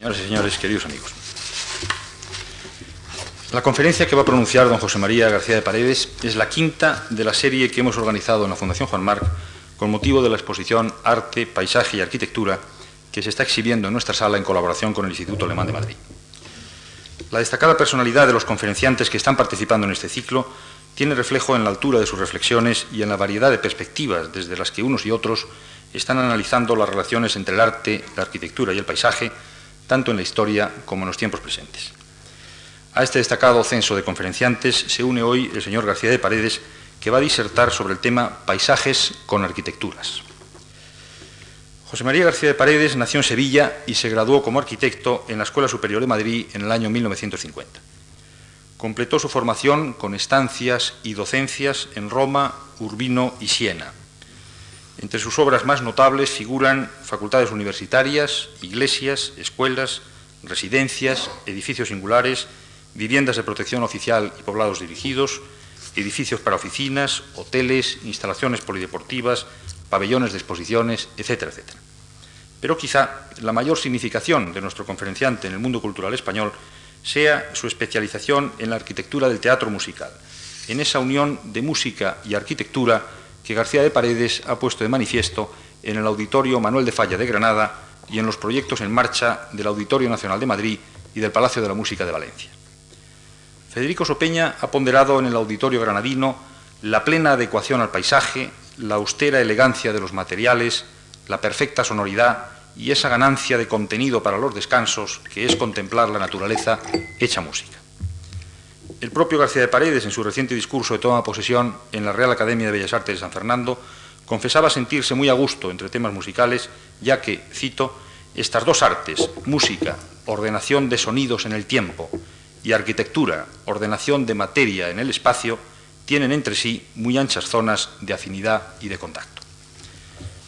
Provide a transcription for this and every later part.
Señoras y señores, queridos amigos. La conferencia que va a pronunciar don José María García de Paredes es la quinta de la serie que hemos organizado en la Fundación Juan Marc con motivo de la exposición Arte, Paisaje y Arquitectura que se está exhibiendo en nuestra sala en colaboración con el Instituto Alemán de Madrid. La destacada personalidad de los conferenciantes que están participando en este ciclo tiene reflejo en la altura de sus reflexiones y en la variedad de perspectivas desde las que unos y otros están analizando las relaciones entre el arte, la arquitectura y el paisaje tanto en la historia como en los tiempos presentes. A este destacado censo de conferenciantes se une hoy el señor García de Paredes, que va a disertar sobre el tema Paisajes con arquitecturas. José María García de Paredes nació en Sevilla y se graduó como arquitecto en la Escuela Superior de Madrid en el año 1950. Completó su formación con estancias y docencias en Roma, Urbino y Siena, entre sus obras más notables figuran facultades universitarias, iglesias, escuelas, residencias, edificios singulares, viviendas de protección oficial y poblados dirigidos, edificios para oficinas, hoteles, instalaciones polideportivas, pabellones de exposiciones, etcétera, etcétera. Pero quizá la mayor significación de nuestro conferenciante en el mundo cultural español sea su especialización en la arquitectura del teatro musical, en esa unión de música y arquitectura que García de Paredes ha puesto de manifiesto en el Auditorio Manuel de Falla de Granada y en los proyectos en marcha del Auditorio Nacional de Madrid y del Palacio de la Música de Valencia. Federico Sopeña ha ponderado en el Auditorio Granadino la plena adecuación al paisaje, la austera elegancia de los materiales, la perfecta sonoridad y esa ganancia de contenido para los descansos que es contemplar la naturaleza hecha música. El propio García de Paredes, en su reciente discurso de toma de posesión en la Real Academia de Bellas Artes de San Fernando, confesaba sentirse muy a gusto entre temas musicales, ya que, cito, estas dos artes, música, ordenación de sonidos en el tiempo, y arquitectura, ordenación de materia en el espacio, tienen entre sí muy anchas zonas de afinidad y de contacto.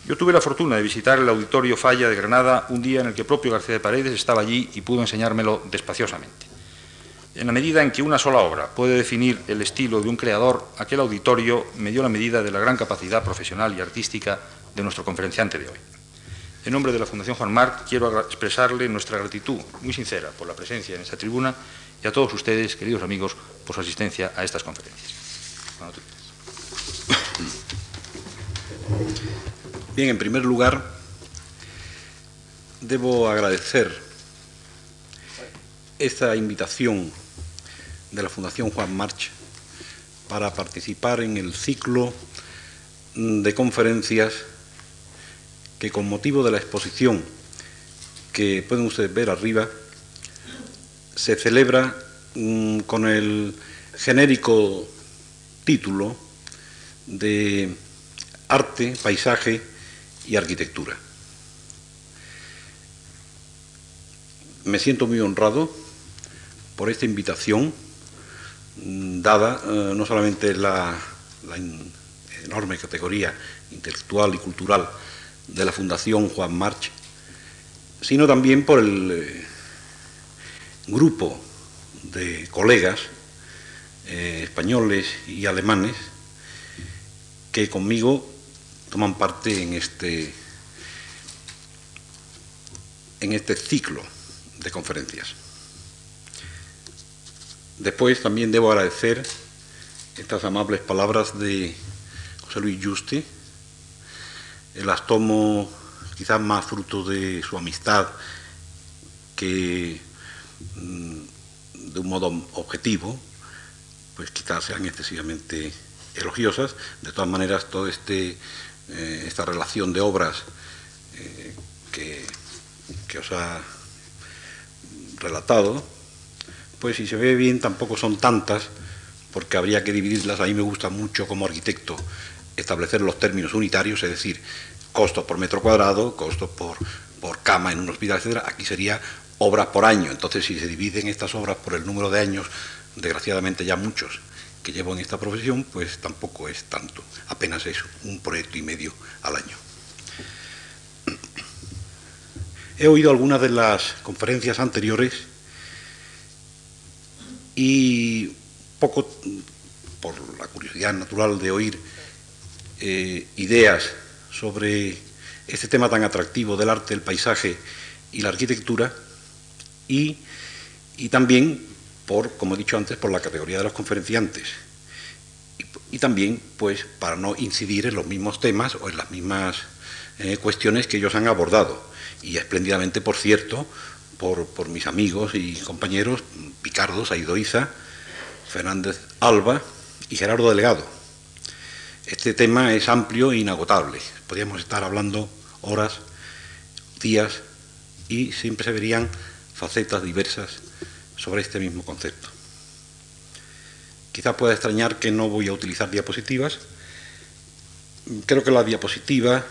Yo tuve la fortuna de visitar el Auditorio Falla de Granada un día en el que propio García de Paredes estaba allí y pudo enseñármelo despaciosamente. En la medida en que una sola obra puede definir el estilo de un creador, aquel auditorio me dio la medida de la gran capacidad profesional y artística de nuestro conferenciante de hoy. En nombre de la Fundación Juan Marc, quiero expresarle nuestra gratitud muy sincera por la presencia en esta tribuna y a todos ustedes, queridos amigos, por su asistencia a estas conferencias. Bien, en primer lugar, debo agradecer esta invitación de la Fundación Juan March para participar en el ciclo de conferencias que con motivo de la exposición que pueden ustedes ver arriba se celebra mm, con el genérico título de arte, paisaje y arquitectura. Me siento muy honrado por esta invitación Mm, dada eh, no solamente la, enorme categoría intelectual y cultural de la Fundación Juan March, sino también por el eh, grupo de colegas eh, españoles y alemanes que conmigo toman parte en este, en este ciclo de conferencias. Después también debo agradecer estas amables palabras de José Luis Juste. Las tomo quizás más fruto de su amistad que mm, de un modo objetivo, pues quizás sean excesivamente elogiosas. De todas maneras, toda este, eh, esta relación de obras eh, que os ha relatado, pues si se ve bien tampoco son tantas, porque habría que dividirlas. A mí me gusta mucho como arquitecto establecer los términos unitarios, es decir, costos por metro cuadrado, costos por, por cama en un hospital, etc. Aquí sería obras por año. Entonces, si se dividen estas obras por el número de años, desgraciadamente ya muchos que llevo en esta profesión, pues tampoco es tanto. Apenas es un proyecto y medio al año. He oído algunas de las conferencias anteriores y poco por la curiosidad natural de oír eh, ideas sobre este tema tan atractivo del arte, el paisaje y la arquitectura, y, también por, como he dicho antes, por la categoría de los conferenciantes. Y, también, pues, para no incidir en los mismos temas o en las mismas eh, cuestiones que ellos han abordado. Y espléndidamente, por cierto, por, mis amigos y compañeros, Picardo, Saidoiza, Fernández Alba y Gerardo Delegado. Este tema es amplio e inagotable. Podríamos estar hablando horas, días y siempre se verían facetas diversas sobre este mismo concepto. Quizás pueda extrañar que no voy a utilizar diapositivas. Creo que la diapositiva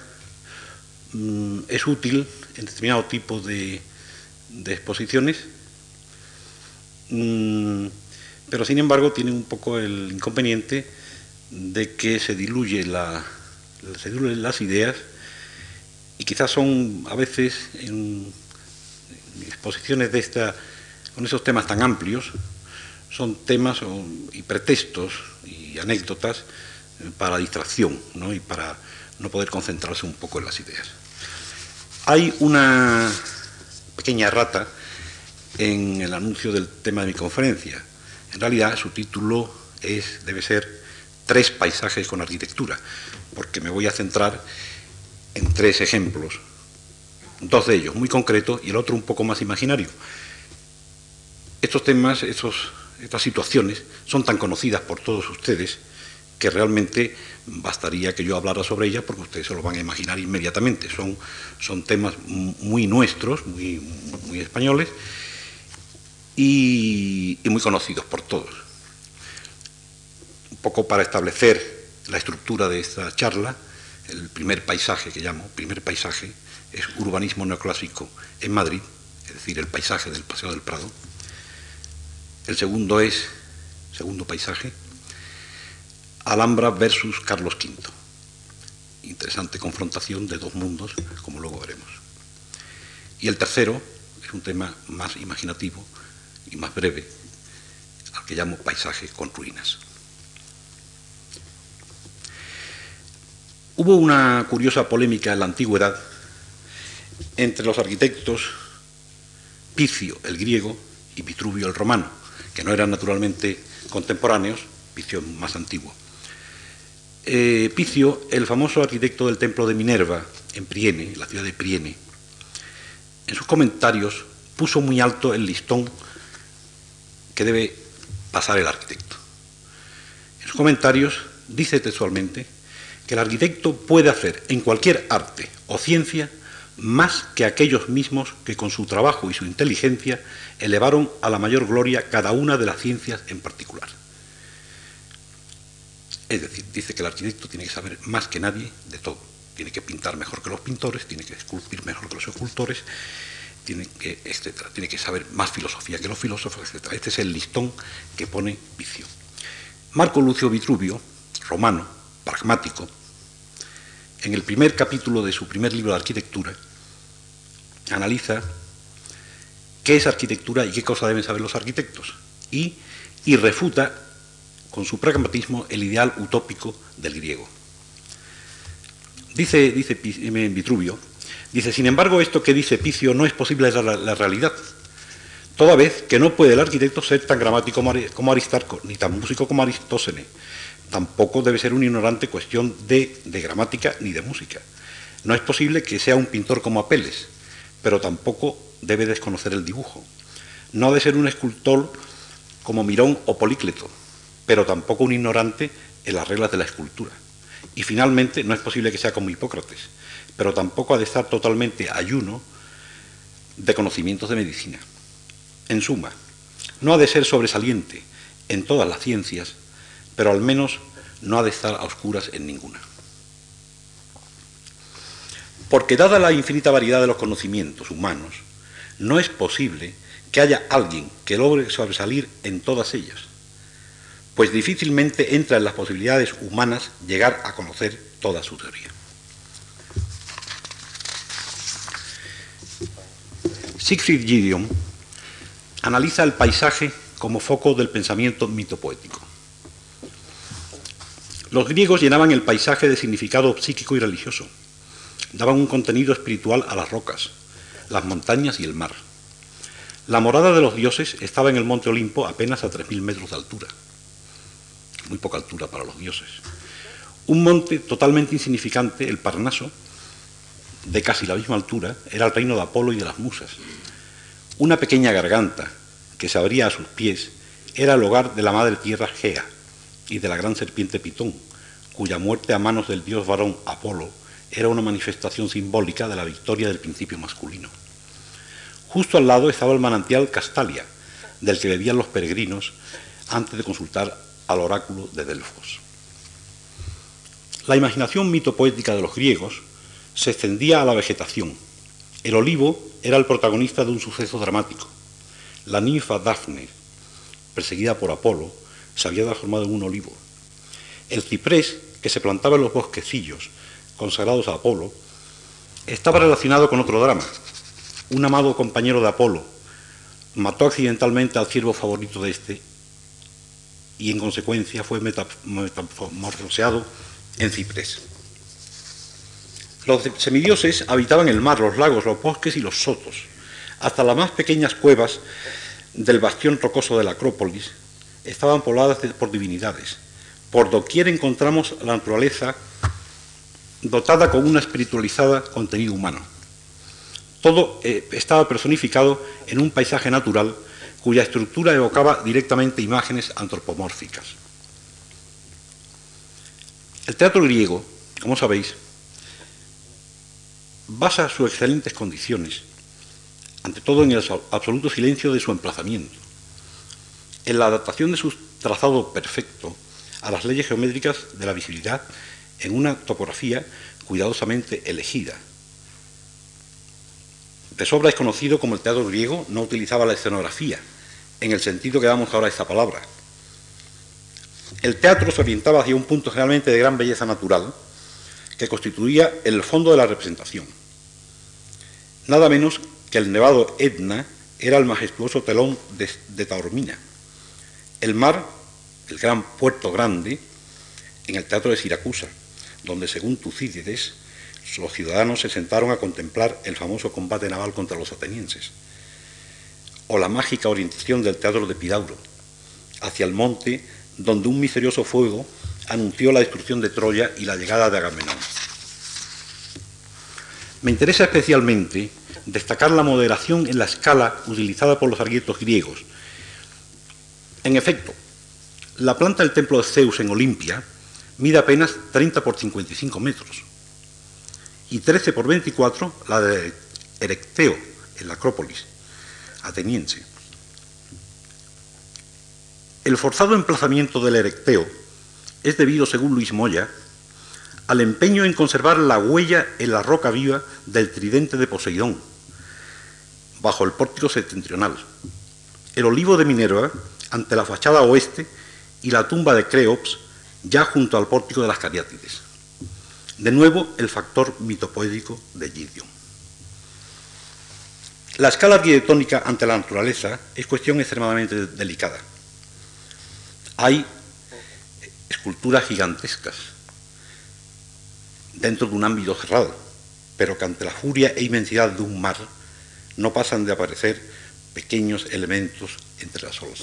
mm, es útil en determinado tipo de, exposiciones, mm, pero sin embargo tiene un poco el inconveniente de que se diluye la, se diluyen las ideas y quizás son a veces en, exposiciones de esta, con esos temas tan amplios, son temas y pretextos y anécdotas para distracción y para no poder concentrarse un poco en las ideas. Hay una pequeña rata en el anuncio del tema de mi conferencia. En realidad su título es, debe ser Tres paisajes con arquitectura, porque me voy a centrar en tres ejemplos, dos de ellos muy concretos y el otro un poco más imaginario. Estos temas, estas situaciones son tan conocidas por todos ustedes que realmente bastaría que yo hablara sobre ellas porque ustedes se lo van a imaginar inmediatamente. Son, son temas muy nuestros, muy, muy españoles y, y muy conocidos por todos. Un poco para establecer la estructura de esta charla, el primer paisaje que llamo, primer paisaje, es urbanismo neoclásico en Madrid, es decir, el paisaje del Paseo del Prado. El segundo es, segundo paisaje, Alhambra versus Carlos V. Interesante confrontación de dos mundos, como luego veremos. Y el tercero es un tema más imaginativo y más breve, al que llamo paisaje con ruinas. Hubo una curiosa polémica en la antigüedad entre los arquitectos Picio, el griego, y Vitruvio, el romano, que no eran naturalmente contemporáneos, Picio más antiguo. Eh, Picio, el famoso arquitecto del templo de Minerva, en Priene, la ciudad de Priene, en sus comentarios puso muy alto el listón que debe pasar el arquitecto. En sus comentarios dice textualmente que el arquitecto puede hacer en cualquier arte o ciencia más que aquellos mismos que con su trabajo y su inteligencia elevaron a la mayor gloria cada una de las ciencias en particular. Es decir, dice que el arquitecto tiene que saber más que nadie de todo. Tiene que pintar mejor que los pintores, tiene que esculpir mejor que los escultores, tiene que, etcétera. Tiene que saber más filosofía que los filósofos, etcétera. Este es el listón que pone Vicio. Marco Lucio Vitruvio, romano, pragmático, en el primer capítulo de su primer libro de arquitectura, analiza qué es arquitectura y qué cosa deben saber los arquitectos, y, refuta con su pragmatismo el ideal utópico del griego. Dice, dice Vitruvio, dice, sin embargo, esto que dice Picio no es posible la, la realidad, toda vez que no puede el arquitecto ser tan gramático como Aristarco, ni tan músico como Aristócenes, tampoco debe ser un ignorante cuestión de, gramática ni de música. No es posible que sea un pintor como Apeles, pero tampoco debe desconocer el dibujo. No ha de ser un escultor como Mirón o Polícleto, pero tampoco un ignorante en las reglas de la escultura. Y finalmente, no es posible que sea como Hipócrates, pero tampoco ha de estar totalmente ayuno de conocimientos de medicina. En suma, no ha de ser sobresaliente en todas las ciencias, pero al menos no ha de estar a oscuras en ninguna. Porque dada la infinita variedad de los conocimientos humanos, no es posible que haya alguien que logre sobresalir en todas ellas, pues difícilmente entra en las posibilidades humanas llegar a conocer toda su teoría. Siegfried Gideon analiza el paisaje como foco del pensamiento mitopoético. Los griegos llenaban el paisaje de significado psíquico y religioso. Daban un contenido espiritual a las rocas, las montañas y el mar. La morada de los dioses estaba en el monte Olimpo apenas a 3.000 metros de altura. Muy poca altura para los dioses. Un monte totalmente insignificante, el Parnaso, de casi la misma altura, era el reino de Apolo y de las musas. Una pequeña garganta que se abría a sus pies era el hogar de la madre tierra Gea y de la gran serpiente Pitón, cuya muerte a manos del dios varón Apolo era una manifestación simbólica de la victoria del principio masculino. Justo al lado estaba el manantial Castalia, del que bebían los peregrinos antes de consultar al oráculo de Delfos. La imaginación mitopoética de los griegos se extendía a la vegetación. El olivo era el protagonista de un suceso dramático. La ninfa Dafne, perseguida por Apolo, se había transformado en un olivo. El ciprés, que se plantaba en los bosquecillos consagrados a Apolo, estaba relacionado con otro drama. Un amado compañero de Apolo mató accidentalmente al ciervo favorito de este y en consecuencia fue metamorfoseado en ciprés. Los semidioses habitaban el mar, los lagos, los bosques y los sotos. Hasta las más pequeñas cuevas del bastión rocoso de la Acrópolis estaban pobladas por divinidades. Por doquier encontramos la naturaleza dotada con una espiritualizada contenido humano. Todo eh, estaba personificado en un paisaje natural cuya estructura evocaba directamente imágenes antropomórficas. El teatro griego, como sabéis, basa sus excelentes condiciones, ante todo en el absoluto silencio de su emplazamiento, en la adaptación de su trazado perfecto a las leyes geométricas de la visibilidad en una topografía cuidadosamente elegida. De sobra es conocido como el teatro griego no utilizaba la escenografía, en el sentido que damos ahora a esta palabra. El teatro se orientaba hacia un punto generalmente de gran belleza natural, que constituía el fondo de la representación. Nada menos que el nevado Etna era el majestuoso telón de, de Taormina. El mar, el gran puerto grande, en el teatro de Siracusa, donde según Tucídides los ciudadanos se sentaron a contemplar el famoso combate naval contra los atenienses, o la mágica orientación del teatro de Pidauro, hacia el monte donde un misterioso fuego anunció la destrucción de Troya y la llegada de Agamenón. Me interesa especialmente destacar la moderación en la escala utilizada por los arguietos griegos. En efecto, la planta del templo de Zeus en Olimpia mide apenas 30 por 55 metros y 13 por 24 la de Erecteo en la Acrópolis ateniense. El forzado emplazamiento del Erecteo es debido, según Luis Moya, al empeño en conservar la huella en la roca viva del tridente de Poseidón, bajo el pórtico septentrional, el olivo de Minerva ante la fachada oeste y la tumba de Creops ya junto al pórtico de las Cariátides. De nuevo, el factor mitopoético de Gideon. La escala arquitectónica ante la naturaleza es cuestión extremadamente delicada. Hay esculturas gigantescas dentro de un ámbito cerrado, pero que ante la furia e inmensidad de un mar no pasan de aparecer pequeños elementos entre las olas.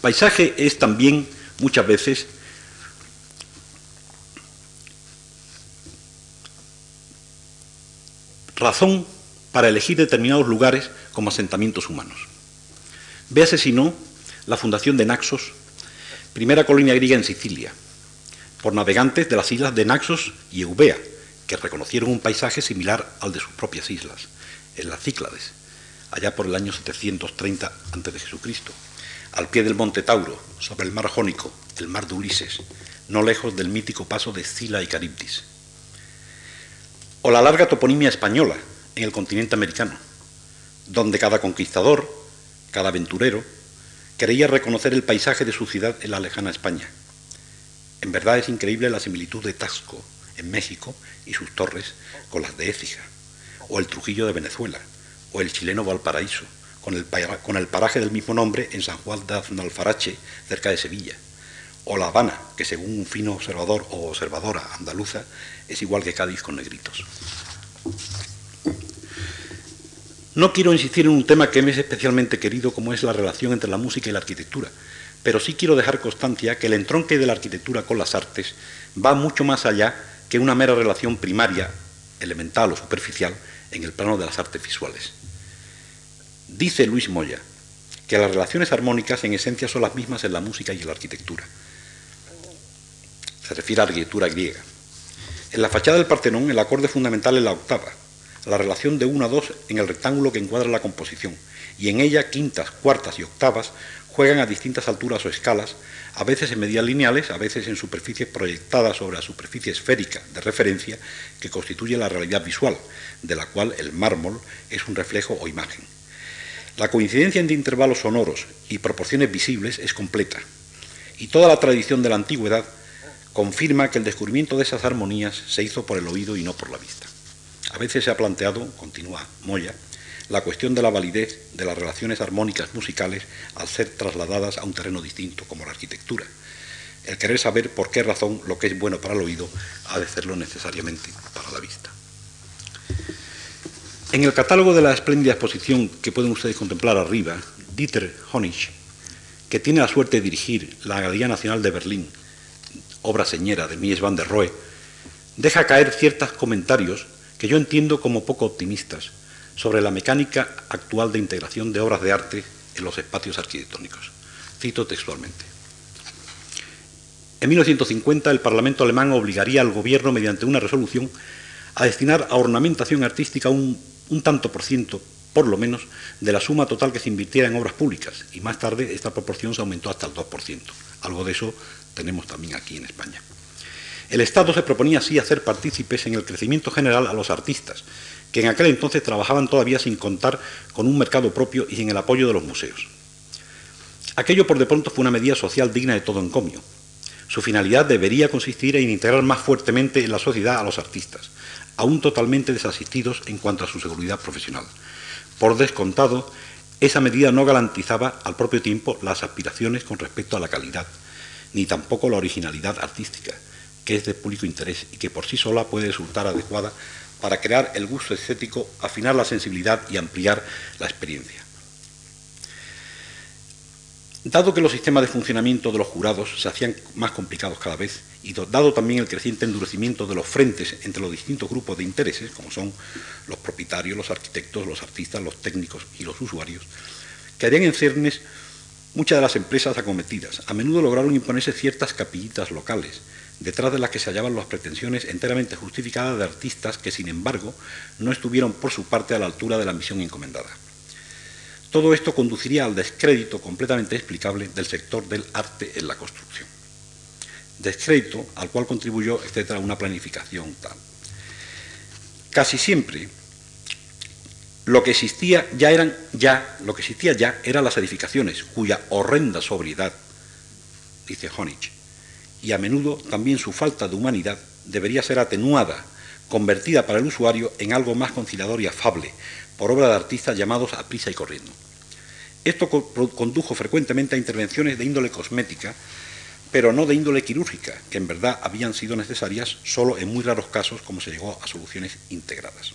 Paisaje es también muchas veces razón para elegir determinados lugares como asentamientos humanos. Véase si no la fundación de Naxos, primera colonia griega en Sicilia, por navegantes de las islas de Naxos y Eubea, que reconocieron un paisaje similar al de sus propias islas, en las Cíclades, allá por el año 730 a.C., al pie del monte Tauro, sobre el mar Jónico, el mar de Ulises, no lejos del mítico paso de Scila y Caribdis. O la larga toponimia española en el continente americano, donde cada conquistador, cada aventurero, creía reconocer el paisaje de su ciudad en la lejana España. En verdad es increíble la similitud de Tasco, en México, y sus torres con las de Écija, o el Trujillo de Venezuela, o el chileno Valparaíso, con el, paraje del mismo nombre en San Juan de Aznalfarache, cerca de Sevilla, o La Habana, que según un fino observador o observadora andaluza es igual que Cádiz con negritos. No quiero insistir en un tema que me es especialmente querido como es la relación entre la música y la arquitectura, pero sí quiero dejar constancia que el entronque de la arquitectura con las artes va mucho más allá que una mera relación primaria, elemental o superficial, en el plano de las artes visuales. Dice Luis Moya que las relaciones armónicas en esencia son las mismas en la música y en la arquitectura. Se refiere a la arquitectura griega. En la fachada del Partenón el acorde fundamental es la octava, la relación de 1 a 2 en el rectángulo que encuadra la composición, y en ella quintas, cuartas y octavas juegan a distintas alturas o escalas, a veces en medidas lineales, a veces en superficies proyectadas sobre la superficie esférica de referencia que constituye la realidad visual, de la cual el mármol es un reflejo o imagen. La coincidencia entre intervalos sonoros y proporciones visibles es completa, y toda la tradición de la antigüedad confirma que el descubrimiento de esas armonías se hizo por el oído y no por la vista. A veces se ha planteado, continúa Moya, la cuestión de la validez de las relaciones armónicas musicales al ser trasladadas a un terreno distinto, como la arquitectura. El querer saber por qué razón lo que es bueno para el oído ha de serlo necesariamente para la vista. En el catálogo de la espléndida exposición que pueden ustedes contemplar arriba, Dieter Honich, que tiene la suerte de dirigir la Galería Nacional de Berlín, obra señera de Mies van der Rohe, deja caer ciertos comentarios que yo entiendo como poco optimistas sobre la mecánica actual de integración de obras de arte en los espacios arquitectónicos. Cito textualmente. En 1950 el Parlamento alemán obligaría al gobierno mediante una resolución a destinar a ornamentación artística un, un tanto por ciento, por lo menos, de la suma total que se invirtiera en obras públicas y más tarde esta proporción se aumentó hasta el 2%. Algo de eso tenemos también aquí en España. El Estado se proponía así hacer partícipes en el crecimiento general a los artistas, que en aquel entonces trabajaban todavía sin contar con un mercado propio y sin el apoyo de los museos. Aquello por de pronto fue una medida social digna de todo encomio. Su finalidad debería consistir en integrar más fuertemente en la sociedad a los artistas, aún totalmente desasistidos en cuanto a su seguridad profesional. Por descontado, esa medida no garantizaba al propio tiempo las aspiraciones con respecto a la calidad, ni tampoco la originalidad artística, que es de público interés y que por sí sola puede resultar adecuada para crear el gusto estético, afinar la sensibilidad y ampliar la experiencia. Dado que los sistemas de funcionamiento de los jurados se hacían más complicados cada vez, y dado también el creciente endurecimiento de los frentes entre los distintos grupos de intereses, como son los propietarios, los arquitectos, los artistas, los técnicos y los usuarios, quedarían en ciernes muchas de las empresas acometidas. A menudo lograron imponerse ciertas capillitas locales, detrás de las que se hallaban las pretensiones enteramente justificadas de artistas que, sin embargo, no estuvieron por su parte a la altura de la misión encomendada. Todo esto conduciría al descrédito completamente explicable del sector del arte en la construcción. Descrédito al cual contribuyó, etcétera, una planificación tal. Casi siempre lo que existía ya eran ya, lo que existía ya eran las edificaciones, cuya horrenda sobriedad, dice Honich, y a menudo también su falta de humanidad debería ser atenuada, convertida para el usuario en algo más conciliador y afable, por obra de artistas llamados a prisa y corriendo. Esto condujo frecuentemente a intervenciones de índole cosmética, pero no de índole quirúrgica, que en verdad habían sido necesarias solo en muy raros casos como se llegó a soluciones integradas.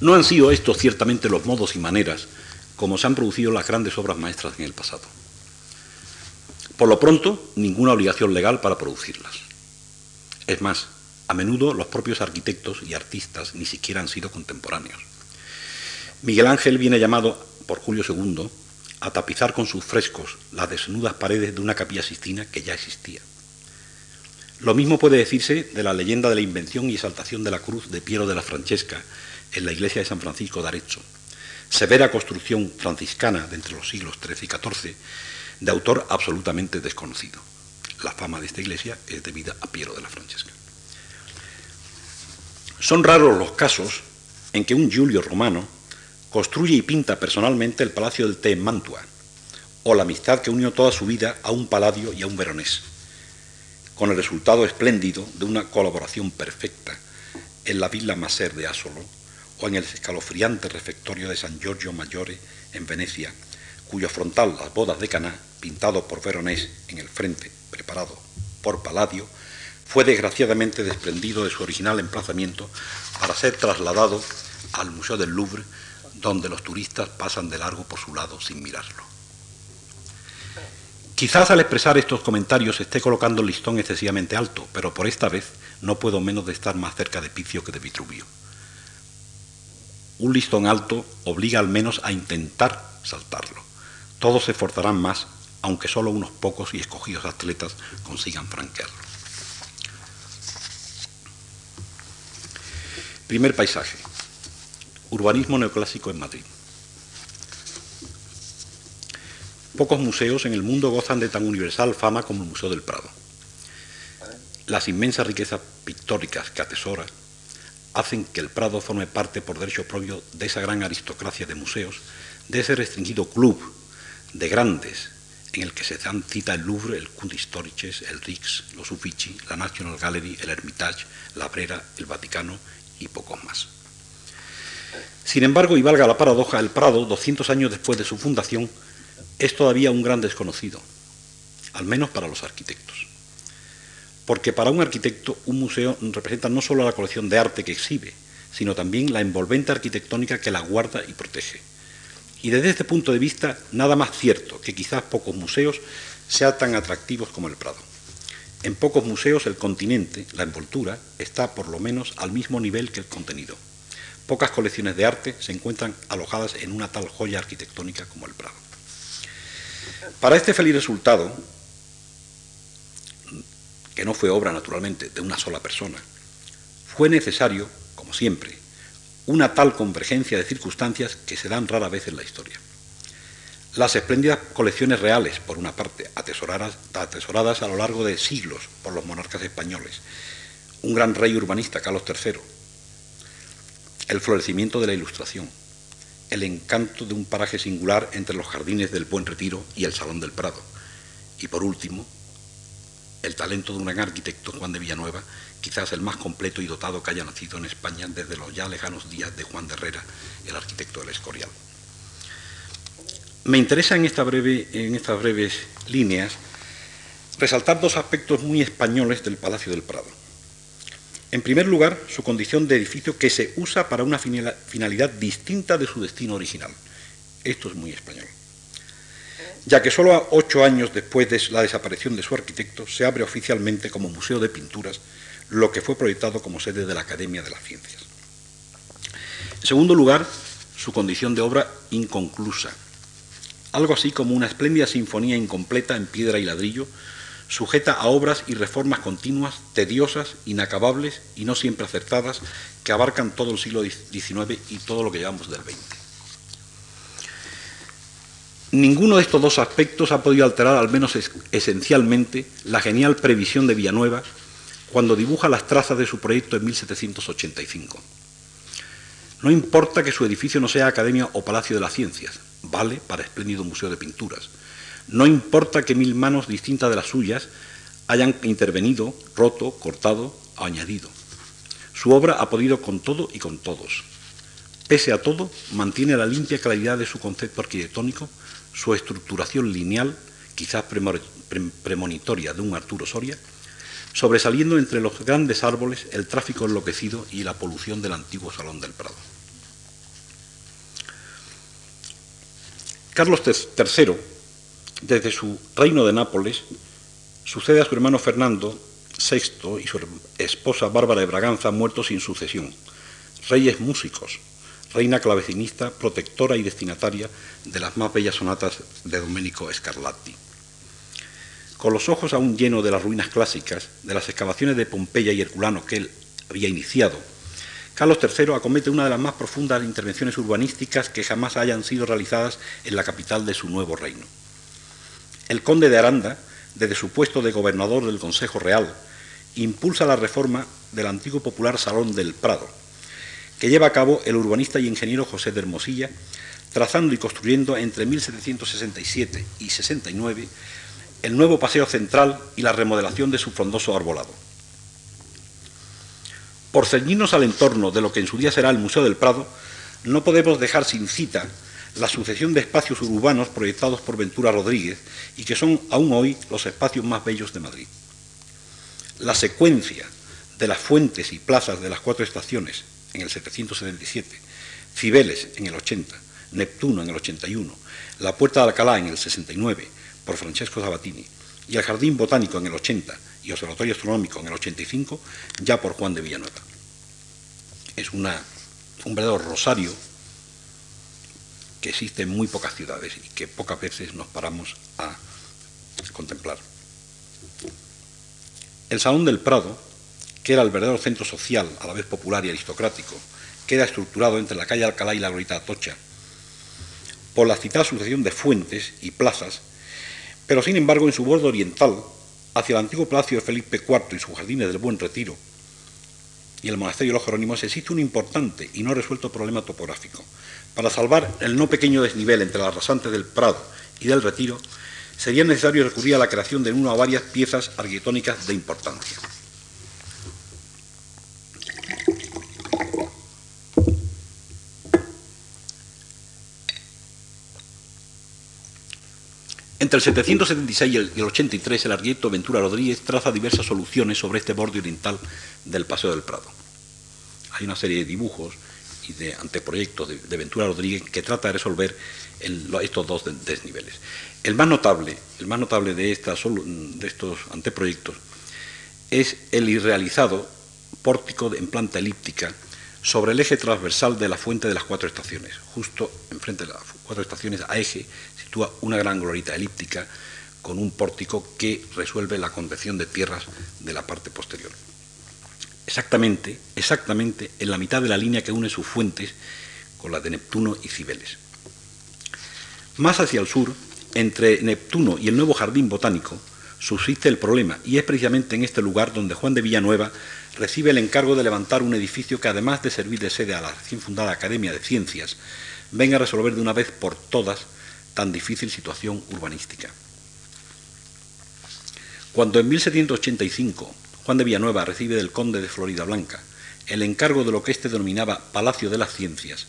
No han sido estos ciertamente los modos y maneras como se han producido las grandes obras maestras en el pasado. Por lo pronto, ninguna obligación legal para producirlas. Es más, a menudo los propios arquitectos y artistas ni siquiera han sido contemporáneos. Miguel Ángel viene llamado por Julio II a tapizar con sus frescos las desnudas paredes de una capilla sistina que ya existía. Lo mismo puede decirse de la leyenda de la invención y exaltación de la cruz de Piero de la Francesca en la iglesia de San Francisco de severa construcción franciscana de entre los siglos XIII y XIV, de autor absolutamente desconocido. La fama de esta iglesia es debida a Piero de la Francesca. Son raros los casos en que un Julio romano construye y pinta personalmente el Palacio del Té en Mantua, o la amistad que unió toda su vida a un paladio y a un veronés, con el resultado espléndido de una colaboración perfecta en la Villa Maser de Asolo o en el escalofriante refectorio de San Giorgio Maggiore en Venecia, cuyo frontal, las bodas de Caná, pintado por Veronés en el frente, preparado por Palladio, fue desgraciadamente desprendido de su original emplazamiento para ser trasladado al Museo del Louvre, donde los turistas pasan de largo por su lado sin mirarlo. Quizás al expresar estos comentarios esté colocando el listón excesivamente alto, pero por esta vez no puedo menos de estar más cerca de Picio que de Vitruvio. Un listón alto obliga al menos a intentar saltarlo. Todos se esforzarán más, aunque solo unos pocos y escogidos atletas consigan franquearlo. Primer paisaje. Urbanismo neoclásico en Madrid. Pocos museos en el mundo gozan de tan universal fama como el Museo del Prado. Las inmensas riquezas pictóricas que atesora hacen que el Prado forme parte por derecho propio de esa gran aristocracia de museos, de ese restringido club de grandes en el que se dan cita el Louvre, el Kunsthistorisches, el Rix, los Uffizi, la National Gallery, el Hermitage, la Brera, el Vaticano y pocos más. Sin embargo, y valga la paradoja, el Prado, 200 años después de su fundación, es todavía un gran desconocido, al menos para los arquitectos. Porque para un arquitecto un museo representa no solo la colección de arte que exhibe, sino también la envolvente arquitectónica que la guarda y protege. Y desde este punto de vista, nada más cierto que quizás pocos museos sean tan atractivos como el Prado. En pocos museos el continente, la envoltura, está por lo menos al mismo nivel que el contenido. Pocas colecciones de arte se encuentran alojadas en una tal joya arquitectónica como el Prado. Para este feliz resultado, que no fue obra naturalmente de una sola persona, fue necesario, como siempre, una tal convergencia de circunstancias que se dan rara vez en la historia. Las espléndidas colecciones reales, por una parte, atesoradas, atesoradas a lo largo de siglos por los monarcas españoles, un gran rey urbanista, Carlos III, el florecimiento de la Ilustración, el encanto de un paraje singular entre los jardines del Buen Retiro y el Salón del Prado. Y por último, el talento de un gran arquitecto, Juan de Villanueva, quizás el más completo y dotado que haya nacido en España desde los ya lejanos días de Juan de Herrera, el arquitecto del Escorial. Me interesa en, en estas breves líneas resaltar dos aspectos muy españoles del Palacio del Prado. En primer lugar, su condición de edificio que se usa para una finalidad distinta de su destino original. Esto es muy español. Ya que solo ocho años después de la desaparición de su arquitecto se abre oficialmente como museo de pinturas, lo que fue proyectado como sede de la Academia de las Ciencias. En segundo lugar, su condición de obra inconclusa, algo así como una espléndida sinfonía incompleta en piedra y ladrillo, sujeta a obras y reformas continuas, tediosas, inacabables y no siempre acertadas, que abarcan todo el siglo XIX y todo lo que llevamos del XX. Ninguno de estos dos aspectos ha podido alterar, al menos esencialmente, la genial previsión de Villanueva cuando dibuja las trazas de su proyecto en 1785. No importa que su edificio no sea Academia o Palacio de las Ciencias, vale para espléndido museo de pinturas no importa que mil manos distintas de las suyas hayan intervenido, roto, cortado o añadido. Su obra ha podido con todo y con todos. Pese a todo, mantiene la limpia claridad de su concepto arquitectónico, su estructuración lineal, quizás premonitoria de un Arturo Soria, sobresaliendo entre los grandes árboles el tráfico enloquecido y la polución del antiguo Salón del Prado. Carlos III desde su reino de Nápoles, sucede a su hermano Fernando VI y su esposa Bárbara de Braganza muertos sin sucesión, reyes músicos, reina clavecinista, protectora y destinataria de las más bellas sonatas de Domenico Scarlatti. Con los ojos aún llenos de las ruinas clásicas, de las excavaciones de Pompeya y Herculano que él había iniciado, Carlos III acomete una de las más profundas intervenciones urbanísticas que jamás hayan sido realizadas en la capital de su nuevo reino. El conde de Aranda, desde su puesto de gobernador del Consejo Real, impulsa la reforma del antiguo popular Salón del Prado, que lleva a cabo el urbanista y ingeniero José de Hermosilla, trazando y construyendo entre 1767 y 69 el nuevo paseo central y la remodelación de su frondoso arbolado. Por ceñirnos al entorno de lo que en su día será el Museo del Prado, no podemos dejar sin cita la sucesión de espacios urbanos proyectados por Ventura Rodríguez y que son aún hoy los espacios más bellos de Madrid. La secuencia de las fuentes y plazas de las cuatro estaciones en el 777, Cibeles en el 80, Neptuno en el 81, la Puerta de Alcalá en el 69 por Francesco Sabatini y el Jardín Botánico en el 80 y Observatorio Astronómico en el 85 ya por Juan de Villanueva. Es una, un verdadero rosario que existe en muy pocas ciudades y que pocas veces nos paramos a contemplar. El Salón del Prado, que era el verdadero centro social, a la vez popular y aristocrático, queda estructurado entre la calle Alcalá y la Glorita Atocha, por la citada sucesión de fuentes y plazas, pero sin embargo en su borde oriental, hacia el antiguo palacio de Felipe IV y sus jardines del Buen Retiro, y el monasterio de los Jerónimos, existe un importante y no resuelto problema topográfico, para salvar el no pequeño desnivel entre las rasantes del Prado y del Retiro, sería necesario recurrir a la creación de una o varias piezas arquitectónicas de importancia. Entre el 776 y el 83, el arquitecto Ventura Rodríguez traza diversas soluciones sobre este borde oriental del Paseo del Prado. Hay una serie de dibujos y de anteproyectos de, Ventura Rodríguez que trata de resolver estos dos desniveles. El más notable, el más notable de, de estos anteproyectos es el irrealizado pórtico en planta elíptica sobre el eje transversal de la fuente de las cuatro estaciones. Justo enfrente de las cuatro estaciones a eje una gran glorita elíptica con un pórtico que resuelve la convección de tierras de la parte posterior exactamente, exactamente en la mitad de la línea que une sus fuentes con la de Neptuno y Cibeles. Más hacia el sur, entre Neptuno y el nuevo jardín botánico, subsiste el problema, y es precisamente en este lugar donde Juan de Villanueva recibe el encargo de levantar un edificio que, además de servir de sede a la recién fundada Academia de Ciencias, venga a resolver de una vez por todas tan difícil situación urbanística. Cuando en 1785 Juan de Villanueva recibe del conde de Florida Blanca el encargo de lo que éste denominaba Palacio de las Ciencias.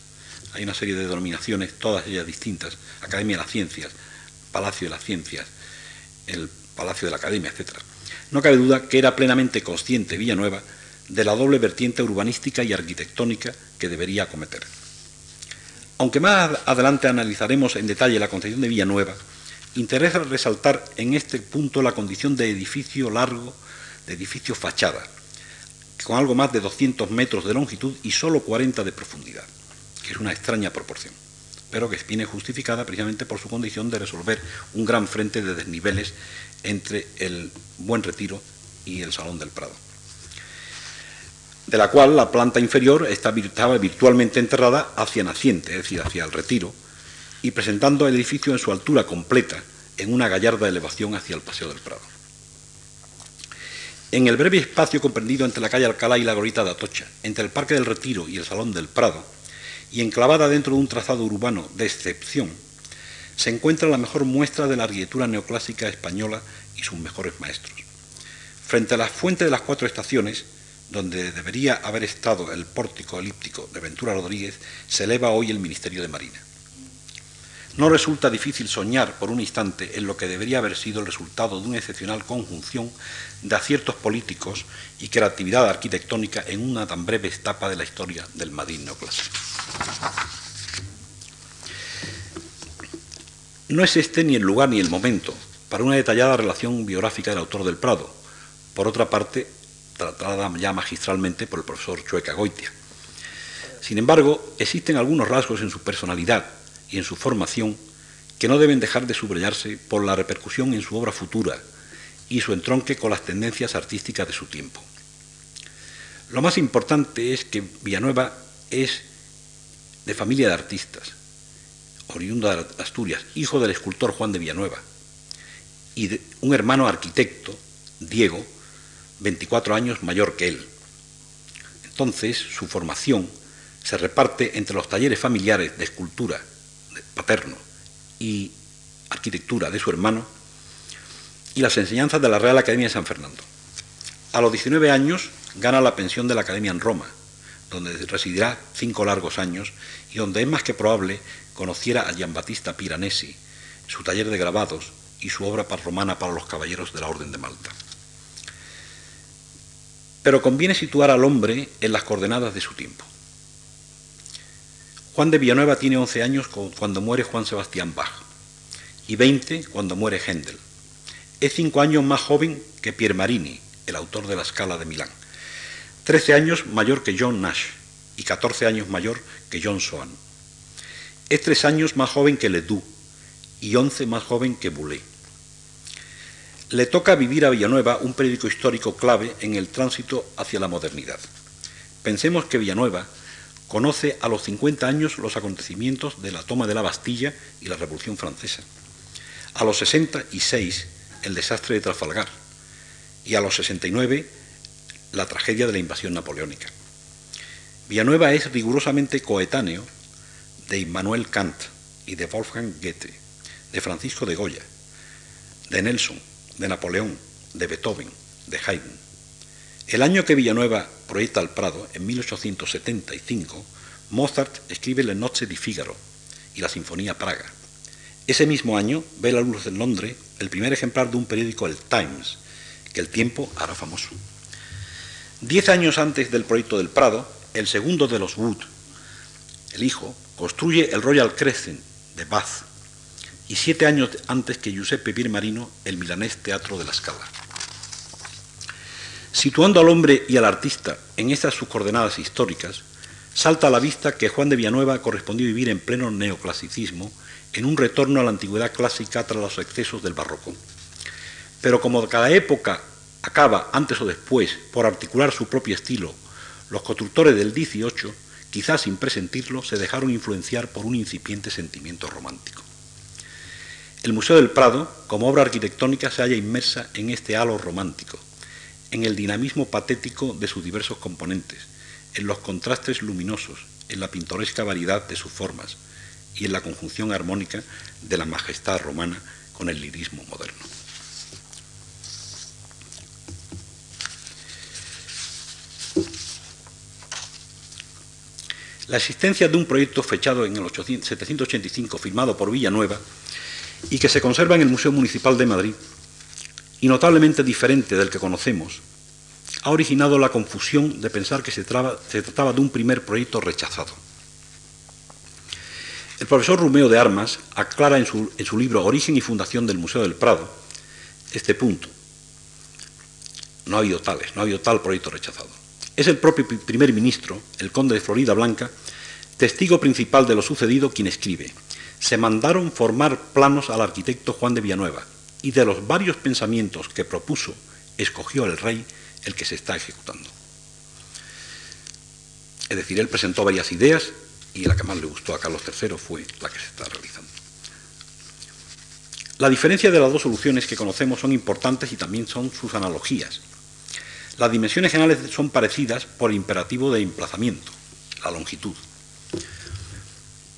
Hay una serie de denominaciones, todas ellas distintas, Academia de las Ciencias, Palacio de las Ciencias, el Palacio de la Academia, etc. No cabe duda que era plenamente consciente Villanueva de la doble vertiente urbanística y arquitectónica que debería acometer. Aunque más adelante analizaremos en detalle la concepción de Villanueva, interesa resaltar en este punto la condición de edificio largo, de edificio fachada, con algo más de 200 metros de longitud y solo 40 de profundidad, que es una extraña proporción, pero que viene justificada precisamente por su condición de resolver un gran frente de desniveles entre el Buen Retiro y el Salón del Prado, de la cual la planta inferior estaba virtualmente enterrada hacia naciente, es decir, hacia el Retiro, y presentando el edificio en su altura completa, en una gallarda elevación hacia el Paseo del Prado. En el breve espacio comprendido entre la calle Alcalá y la Gorita de Atocha, entre el Parque del Retiro y el Salón del Prado, y enclavada dentro de un trazado urbano de excepción, se encuentra la mejor muestra de la arquitectura neoclásica española y sus mejores maestros. Frente a la fuente de las cuatro estaciones, donde debería haber estado el pórtico elíptico de Ventura Rodríguez, se eleva hoy el Ministerio de Marina. No resulta difícil soñar por un instante en lo que debería haber sido el resultado de una excepcional conjunción de aciertos políticos y creatividad arquitectónica en una tan breve etapa de la historia del Madrid neoclásico. No es este ni el lugar ni el momento para una detallada relación biográfica del autor del Prado, por otra parte, tratada ya magistralmente por el profesor Chueca Goitia. Sin embargo, existen algunos rasgos en su personalidad y en su formación que no deben dejar de subrayarse por la repercusión en su obra futura y su entronque con las tendencias artísticas de su tiempo. Lo más importante es que Villanueva es de familia de artistas, oriunda de Asturias, hijo del escultor Juan de Villanueva, y de un hermano arquitecto, Diego, 24 años mayor que él. Entonces, su formación se reparte entre los talleres familiares de escultura paterno y arquitectura de su hermano, y las enseñanzas de la Real Academia de San Fernando. A los 19 años gana la pensión de la Academia en Roma, donde residirá cinco largos años y donde es más que probable conociera a Giambattista Piranesi, su taller de grabados y su obra romana para los caballeros de la Orden de Malta. Pero conviene situar al hombre en las coordenadas de su tiempo. Juan de Villanueva tiene 11 años cuando muere Juan Sebastián Bach y 20 cuando muere Händel. Es cinco años más joven que Pier Marini, el autor de la Scala de Milán. 13 años mayor que John Nash y 14 años mayor que John Swan. Es tres años más joven que Ledoux y 11 más joven que Boulet. Le toca vivir a Villanueva un periódico histórico clave en el tránsito hacia la modernidad. Pensemos que Villanueva conoce a los 50 años los acontecimientos de la toma de la Bastilla y la Revolución Francesa. A los 66 el desastre de Trafalgar y a los 69 la tragedia de la invasión napoleónica. Villanueva es rigurosamente coetáneo de Immanuel Kant y de Wolfgang Goethe, de Francisco de Goya, de Nelson, de Napoleón, de Beethoven, de Haydn. El año que Villanueva proyecta al Prado, en 1875, Mozart escribe La Noche di Figaro y la Sinfonía Praga. Ese mismo año ve la luz en Londres el primer ejemplar de un periódico, el Times, que el tiempo hará famoso. Diez años antes del proyecto del Prado, el segundo de los Wood, el hijo, construye el Royal Crescent de Bath y siete años antes que Giuseppe Marino el milanés Teatro de la Scala. Situando al hombre y al artista en estas sus coordenadas históricas, salta a la vista que Juan de Villanueva correspondió vivir en pleno neoclasicismo en un retorno a la antigüedad clásica tras los excesos del barroco. Pero como cada época acaba, antes o después, por articular su propio estilo, los constructores del 18, quizás sin presentirlo, se dejaron influenciar por un incipiente sentimiento romántico. El Museo del Prado, como obra arquitectónica, se halla inmersa en este halo romántico, en el dinamismo patético de sus diversos componentes, en los contrastes luminosos, en la pintoresca variedad de sus formas, y en la conjunción armónica de la majestad romana con el lirismo moderno. La existencia de un proyecto fechado en el 785 firmado por Villanueva y que se conserva en el Museo Municipal de Madrid y notablemente diferente del que conocemos, ha originado la confusión de pensar que se, trataba de un primer proyecto rechazado. El profesor Rumeo de Armas aclara en su, libro Origen y Fundación del Museo del Prado este punto. No ha habido tales, no ha habido tal proyecto rechazado. Es el propio primer ministro, el conde de Florida Blanca, testigo principal de lo sucedido, quien escribe, se mandaron formar planos al arquitecto Juan de Villanueva y de los varios pensamientos que propuso, escogió el rey el que se está ejecutando. Es decir, él presentó varias ideas y la que más le gustó a Carlos III fue la que se está realizando. La diferencia de las dos soluciones que conocemos son importantes y también son sus analogías. Las dimensiones generales son parecidas por imperativo de emplazamiento, la longitud.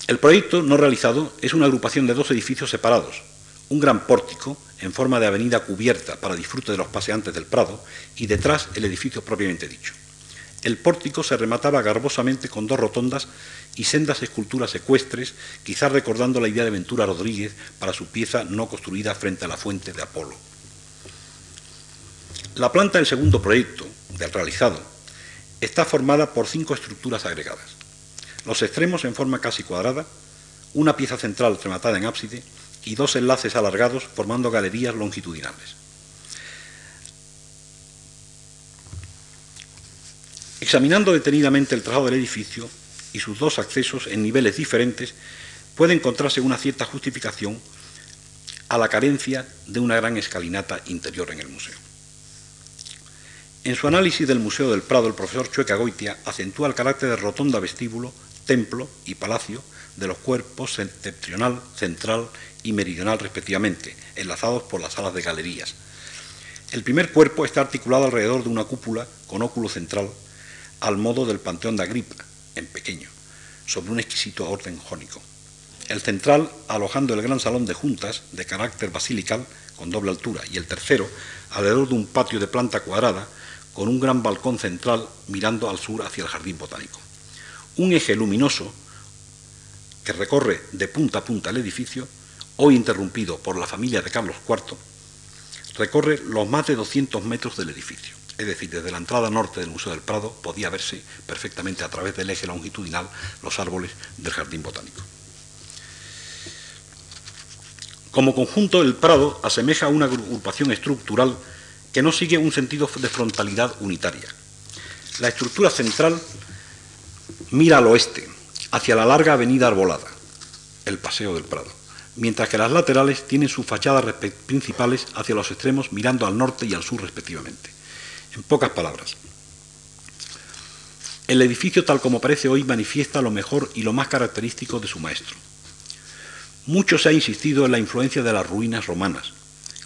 El proyecto no realizado es una agrupación de dos edificios separados, un gran pórtico en forma de avenida cubierta para disfrute de los paseantes del Prado y detrás el edificio propiamente dicho. El pórtico se remataba garbosamente con dos rotondas y sendas esculturas ecuestres, quizás recordando la idea de Ventura Rodríguez para su pieza no construida frente a la fuente de Apolo. La planta del segundo proyecto, del realizado, está formada por cinco estructuras agregadas. Los extremos en forma casi cuadrada, una pieza central rematada en ábside y dos enlaces alargados formando galerías longitudinales. Examinando detenidamente el trazado del edificio y sus dos accesos en niveles diferentes, puede encontrarse una cierta justificación a la carencia de una gran escalinata interior en el museo. En su análisis del Museo del Prado, el profesor Chueca Goitia acentúa el carácter de rotonda vestíbulo, templo y palacio de los cuerpos septentrional, central y meridional respectivamente, enlazados por las salas de galerías. El primer cuerpo está articulado alrededor de una cúpula con óculo central al modo del Panteón de Agripa, en pequeño, sobre un exquisito orden jónico. el central alojando el gran salón de juntas de carácter basilical con doble altura y el tercero alrededor de un patio de planta cuadrada con un gran balcón central mirando al sur hacia el jardín botánico. Un eje luminoso que recorre de punta a punta el edificio, hoy interrumpido por la familia de Carlos IV, recorre los más de 200 metros del edificio. Es decir, desde la entrada norte del Museo del Prado podía verse perfectamente a través del eje longitudinal los árboles del jardín botánico. Como conjunto, el Prado asemeja a una agrupación estructural que no sigue un sentido de frontalidad unitaria. La estructura central mira al oeste, hacia la larga avenida arbolada, el Paseo del Prado, mientras que las laterales tienen sus fachadas principales hacia los extremos mirando al norte y al sur respectivamente. En pocas palabras, el edificio tal como parece hoy manifiesta lo mejor y lo más característico de su maestro. Mucho se ha insistido en la influencia de las ruinas romanas,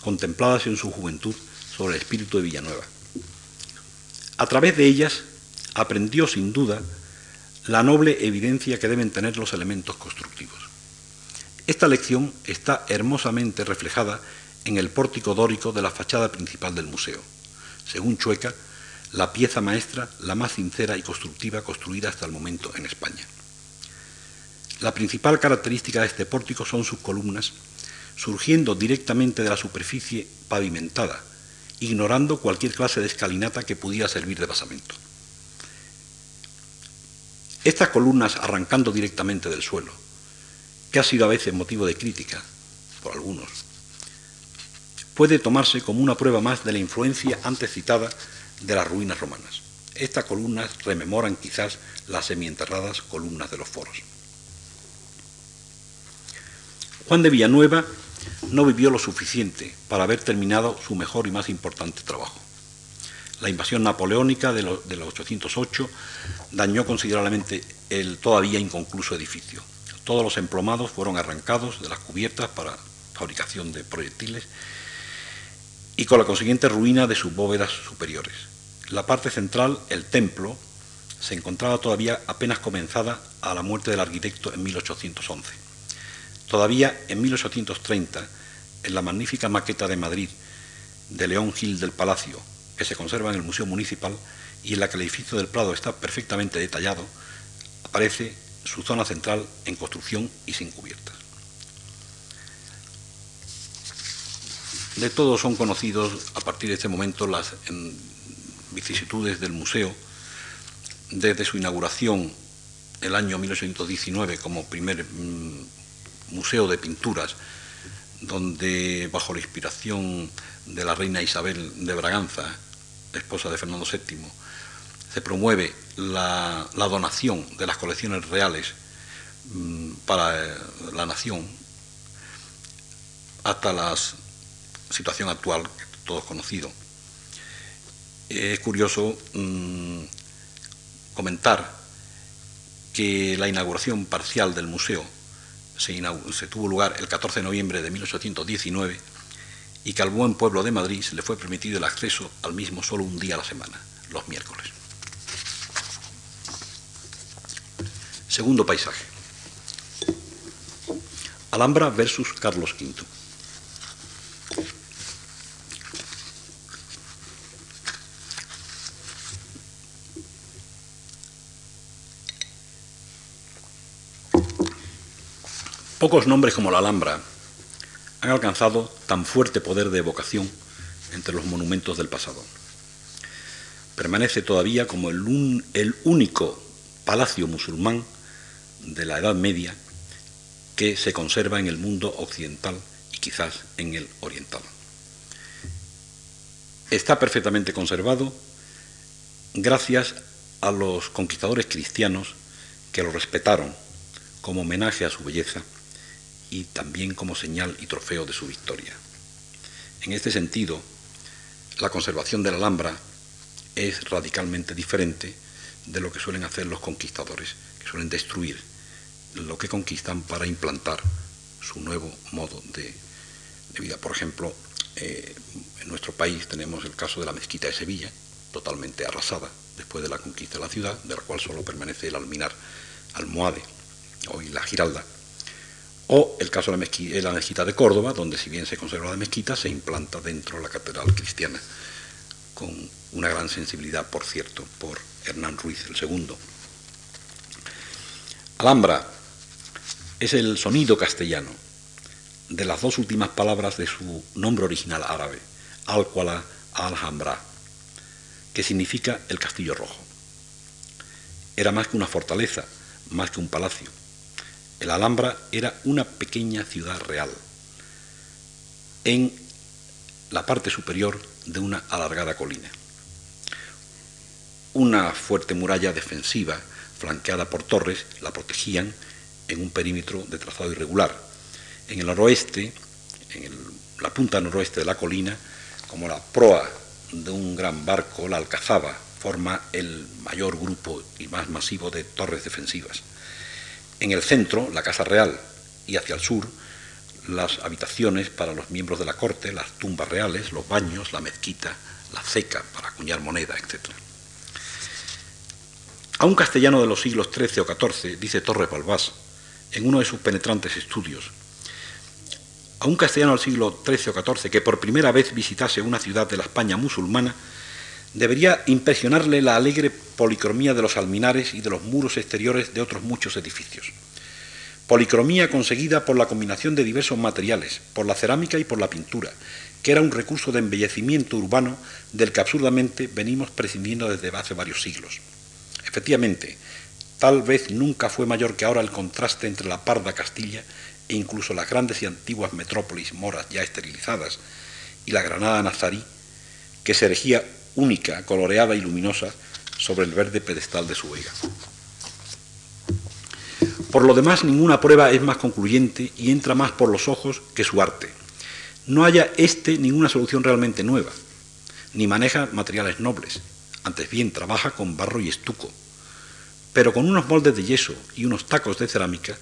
contempladas en su juventud sobre el espíritu de Villanueva. A través de ellas aprendió sin duda la noble evidencia que deben tener los elementos constructivos. Esta lección está hermosamente reflejada en el pórtico dórico de la fachada principal del museo. Según Chueca, la pieza maestra, la más sincera y constructiva construida hasta el momento en España. La principal característica de este pórtico son sus columnas, surgiendo directamente de la superficie pavimentada, ignorando cualquier clase de escalinata que pudiera servir de basamento. Estas columnas arrancando directamente del suelo, que ha sido a veces motivo de crítica por algunos, puede tomarse como una prueba más de la influencia antes citada de las ruinas romanas. Estas columnas rememoran quizás las semienterradas columnas de los foros. Juan de Villanueva no vivió lo suficiente para haber terminado su mejor y más importante trabajo. La invasión napoleónica de, los 808 dañó considerablemente el todavía inconcluso edificio. Todos los emplomados fueron arrancados de las cubiertas para fabricación de proyectiles y con la consiguiente ruina de sus bóvedas superiores. La parte central, el templo, se encontraba todavía apenas comenzada a la muerte del arquitecto en 1811. Todavía en 1830, en la magnífica maqueta de Madrid de León Gil del Palacio, que se conserva en el Museo Municipal y en la que el edificio del Prado está perfectamente detallado, aparece su zona central en construcción y sin cubiertas. De todos son conocidos a partir de este momento las vicisitudes del museo desde su inauguración el año 1819 como primer mm, museo de pinturas, donde bajo la inspiración de la reina Isabel de Braganza, esposa de Fernando VII, se promueve la, donación de las colecciones reales mm, para eh, la nación hasta la situación actual, que todos conocido. Es curioso mm, comentar que la inauguración parcial del museo se, tuvo lugar el 14 de noviembre de 1819 y que al buen pueblo de Madrid se le fue permitido el acceso al mismo solo un día a la semana, los miércoles. Segundo paisaje. Alhambra versus Carlos V. Pocos nombres como la Alhambra han alcanzado tan fuerte poder de evocación entre los monumentos del pasado. Permanece todavía como el, el único palacio musulmán de la Edad Media que se conserva en el mundo occidental y quizás en el oriental. Está perfectamente conservado gracias a los conquistadores cristianos que lo respetaron como homenaje a su belleza y también como señal y trofeo de su victoria. En este sentido, la conservación de la Alhambra es radicalmente diferente de lo que suelen hacer los conquistadores, que suelen destruir lo que conquistan para implantar su nuevo modo de, vida. Por ejemplo, eh, en nuestro país tenemos el caso de la mezquita de Sevilla, totalmente arrasada después de la conquista de la ciudad, de la cual solo permanece el alminar almohade, hoy la giralda, O el caso de la, mezquita de Córdoba, donde si bien se conserva la mezquita, se implanta dentro de la catedral cristiana, con una gran sensibilidad, por cierto, por Hernán Ruiz el segundo. Alhambra es el sonido castellano de las dos últimas palabras de su nombre original árabe, Al-Qala Alhambra, que significa el castillo rojo. Era más que una fortaleza, más que un palacio. El Alhambra era una pequeña ciudad real en la parte superior de una alargada colina. Una fuerte muralla defensiva, flanqueada por torres, la protegían en un perímetro de trazado irregular. En el noroeste, en la punta noroeste de la colina, como la proa de un gran barco, la Alcazaba, forma el mayor grupo y más masivo de torres defensivas. En el centro, la Casa Real, y hacia el sur, las habitaciones para los miembros de la corte, las tumbas reales, los baños, la mezquita, la ceca para acuñar moneda, etc. A un castellano de los siglos XIII o XIV, dice Torres Balbás, en uno de sus penetrantes estudios, a un castellano del siglo XIII o XIV que por primera vez visitase una ciudad de la España musulmana, debería impresionarle la alegre policromía de los alminares y de los muros exteriores de otros muchos edificios. Policromía conseguida por la combinación de diversos materiales, por la cerámica y por la pintura, que era un recurso de embellecimiento urbano del que absurdamente venimos prescindiendo desde hace varios siglos. Efectivamente, tal vez nunca fue mayor que ahora el contraste entre la parda Castilla e incluso las grandes y antiguas metrópolis moras ya esterilizadas y la Granada nazarí, que se erigía única, coloreada y luminosa sobre el verde pedestal de su vega. Por lo demás, ninguna prueba es más concluyente y entra más por los ojos que su arte. No haya éste ninguna solución realmente nueva, ni maneja materiales nobles, antes bien trabaja con barro y estuco, pero con unos moldes de yeso y unos tacos de cerámica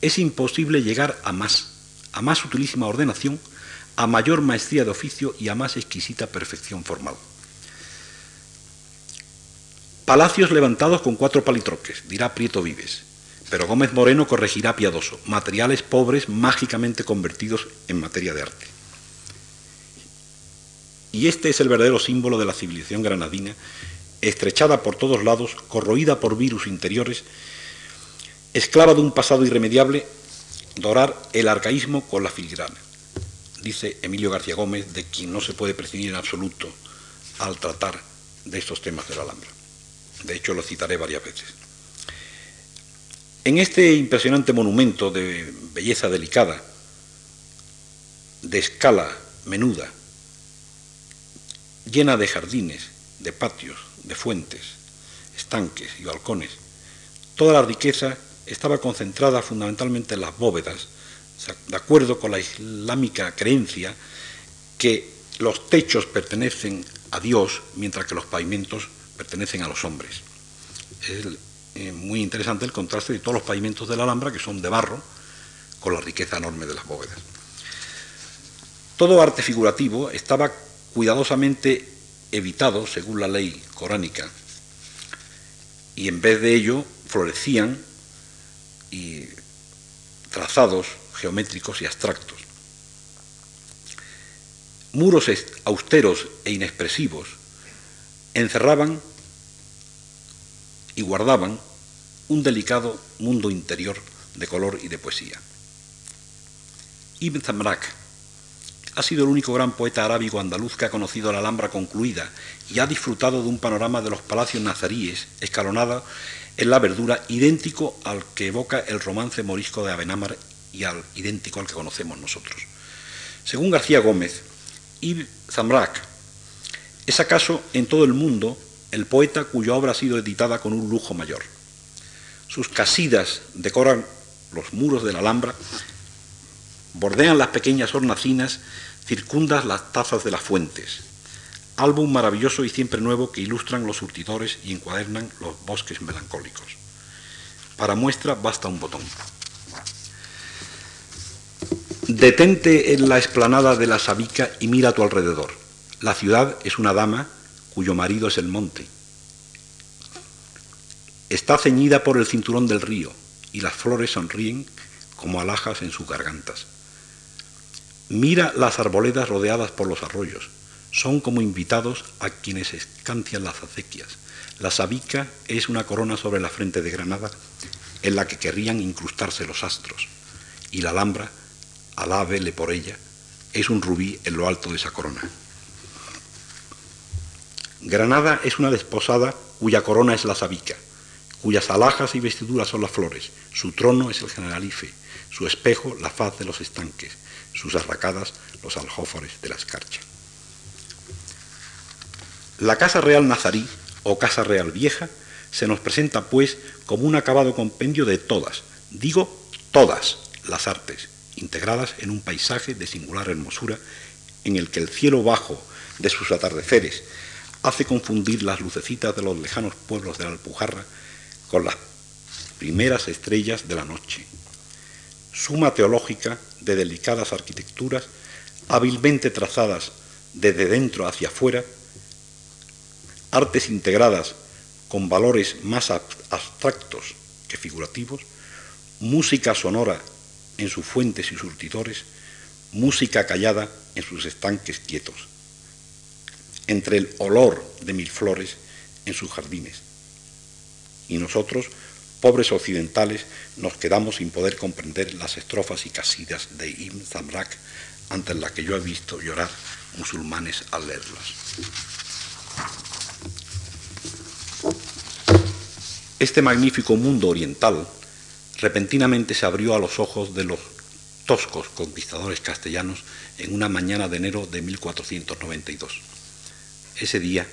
es imposible llegar a más, a más utilísima ordenación, a mayor maestría de oficio y a más exquisita perfección formal. Palacios levantados con cuatro palitroques, dirá Prieto Vives, pero Gómez Moreno corregirá piadoso, materiales pobres mágicamente convertidos en materia de arte. Y este es el verdadero símbolo de la civilización granadina, estrechada por todos lados, corroída por virus interiores esclava de un pasado irremediable, dorar el arcaísmo con la filigrana. Dice Emilio García Gómez, de quien no se puede prescindir en absoluto al tratar de estos temas de la Alhambra. De hecho, lo citaré varias veces. En este impresionante monumento de belleza delicada, de escala menuda, llena de jardines, de patios, de fuentes, estanques y balcones, toda la riqueza estaba concentrada fundamentalmente en las bóvedas, de acuerdo con la islámica creencia que los techos pertenecen a Dios mientras que los pavimentos pertenecen a los hombres. Es eh, muy interesante el contraste de todos los pavimentos de la Alhambra, que son de barro, con la riqueza enorme de las bóvedas. Todo arte figurativo estaba cuidadosamente evitado según la ley coránica y en vez de ello florecían y trazados geométricos y abstractos. Muros austeros e inexpresivos encerraban y guardaban un delicado mundo interior de color y de poesía. Ibn Zamrak ha sido el único gran poeta arábigo andaluz que ha conocido la Alhambra concluida y ha disfrutado de un panorama de los palacios nazaríes escalonado en la verdura, idéntico al que evoca el romance morisco de Abenámar y al idéntico al que conocemos nosotros. Según García Gómez, Ibn Zamrak es acaso en todo el mundo el poeta cuya obra ha sido editada con un lujo mayor. Sus casidas decoran los muros de la Alhambra, bordean las pequeñas hornacinas, circundas las tazas de las fuentes, álbum maravilloso y siempre nuevo que ilustran los surtidores y encuadernan los bosques melancólicos. Para muestra basta un botón. Detente en la explanada de la Sabica y mira a tu alrededor. La ciudad es una dama cuyo marido es el monte. Está ceñida por el cinturón del río y las flores sonríen como alhajas en sus gargantas. Mira las arboledas rodeadas por los arroyos, son como invitados a quienes escancian las acequias. La sabica es una corona sobre la frente de Granada en la que querrían incrustarse los astros, y la alhambra, alábele por ella, es un rubí en lo alto de esa corona. Granada es una desposada cuya corona es la sabica, cuyas alhajas y vestiduras son las flores, su trono es el generalife, su espejo la faz de los estanques, sus arracadas los aljófares de la escarcha. La Casa Real Nazarí, o Casa Real Vieja, se nos presenta, pues, como un acabado compendio de todas, digo todas, las artes, integradas en un paisaje de singular hermosura, en el que el cielo bajo de sus atardeceres hace confundir las lucecitas de los lejanos pueblos de la Alpujarra con las primeras estrellas de la noche. Suma teológica de delicadas arquitecturas, hábilmente trazadas desde dentro hacia afuera, artes integradas con valores más abstractos que figurativos, música sonora en sus fuentes y surtidores, música callada en sus estanques quietos, entre el olor de mil flores en sus jardines. Y nosotros, pobres occidentales, nos quedamos sin poder comprender las estrofas y casidas de Ibn Zamrak ante las que yo he visto llorar musulmanes al leerlas. Este magnífico mundo oriental repentinamente se abrió a los ojos de los toscos conquistadores castellanos en una mañana de enero de 1492. Ese día,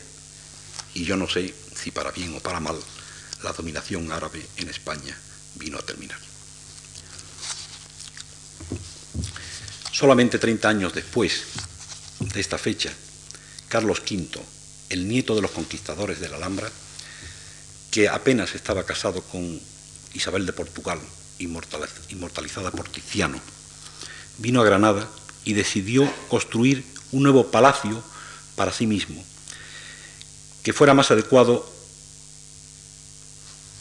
y yo no sé si para bien o para mal, la dominación árabe en España vino a terminar. Solamente 30 años después de esta fecha, Carlos V, el nieto de los conquistadores de la Alhambra, que apenas estaba casado con Isabel de Portugal, inmortalizada por Tiziano, vino a Granada y decidió construir un nuevo palacio para sí mismo, que fuera más adecuado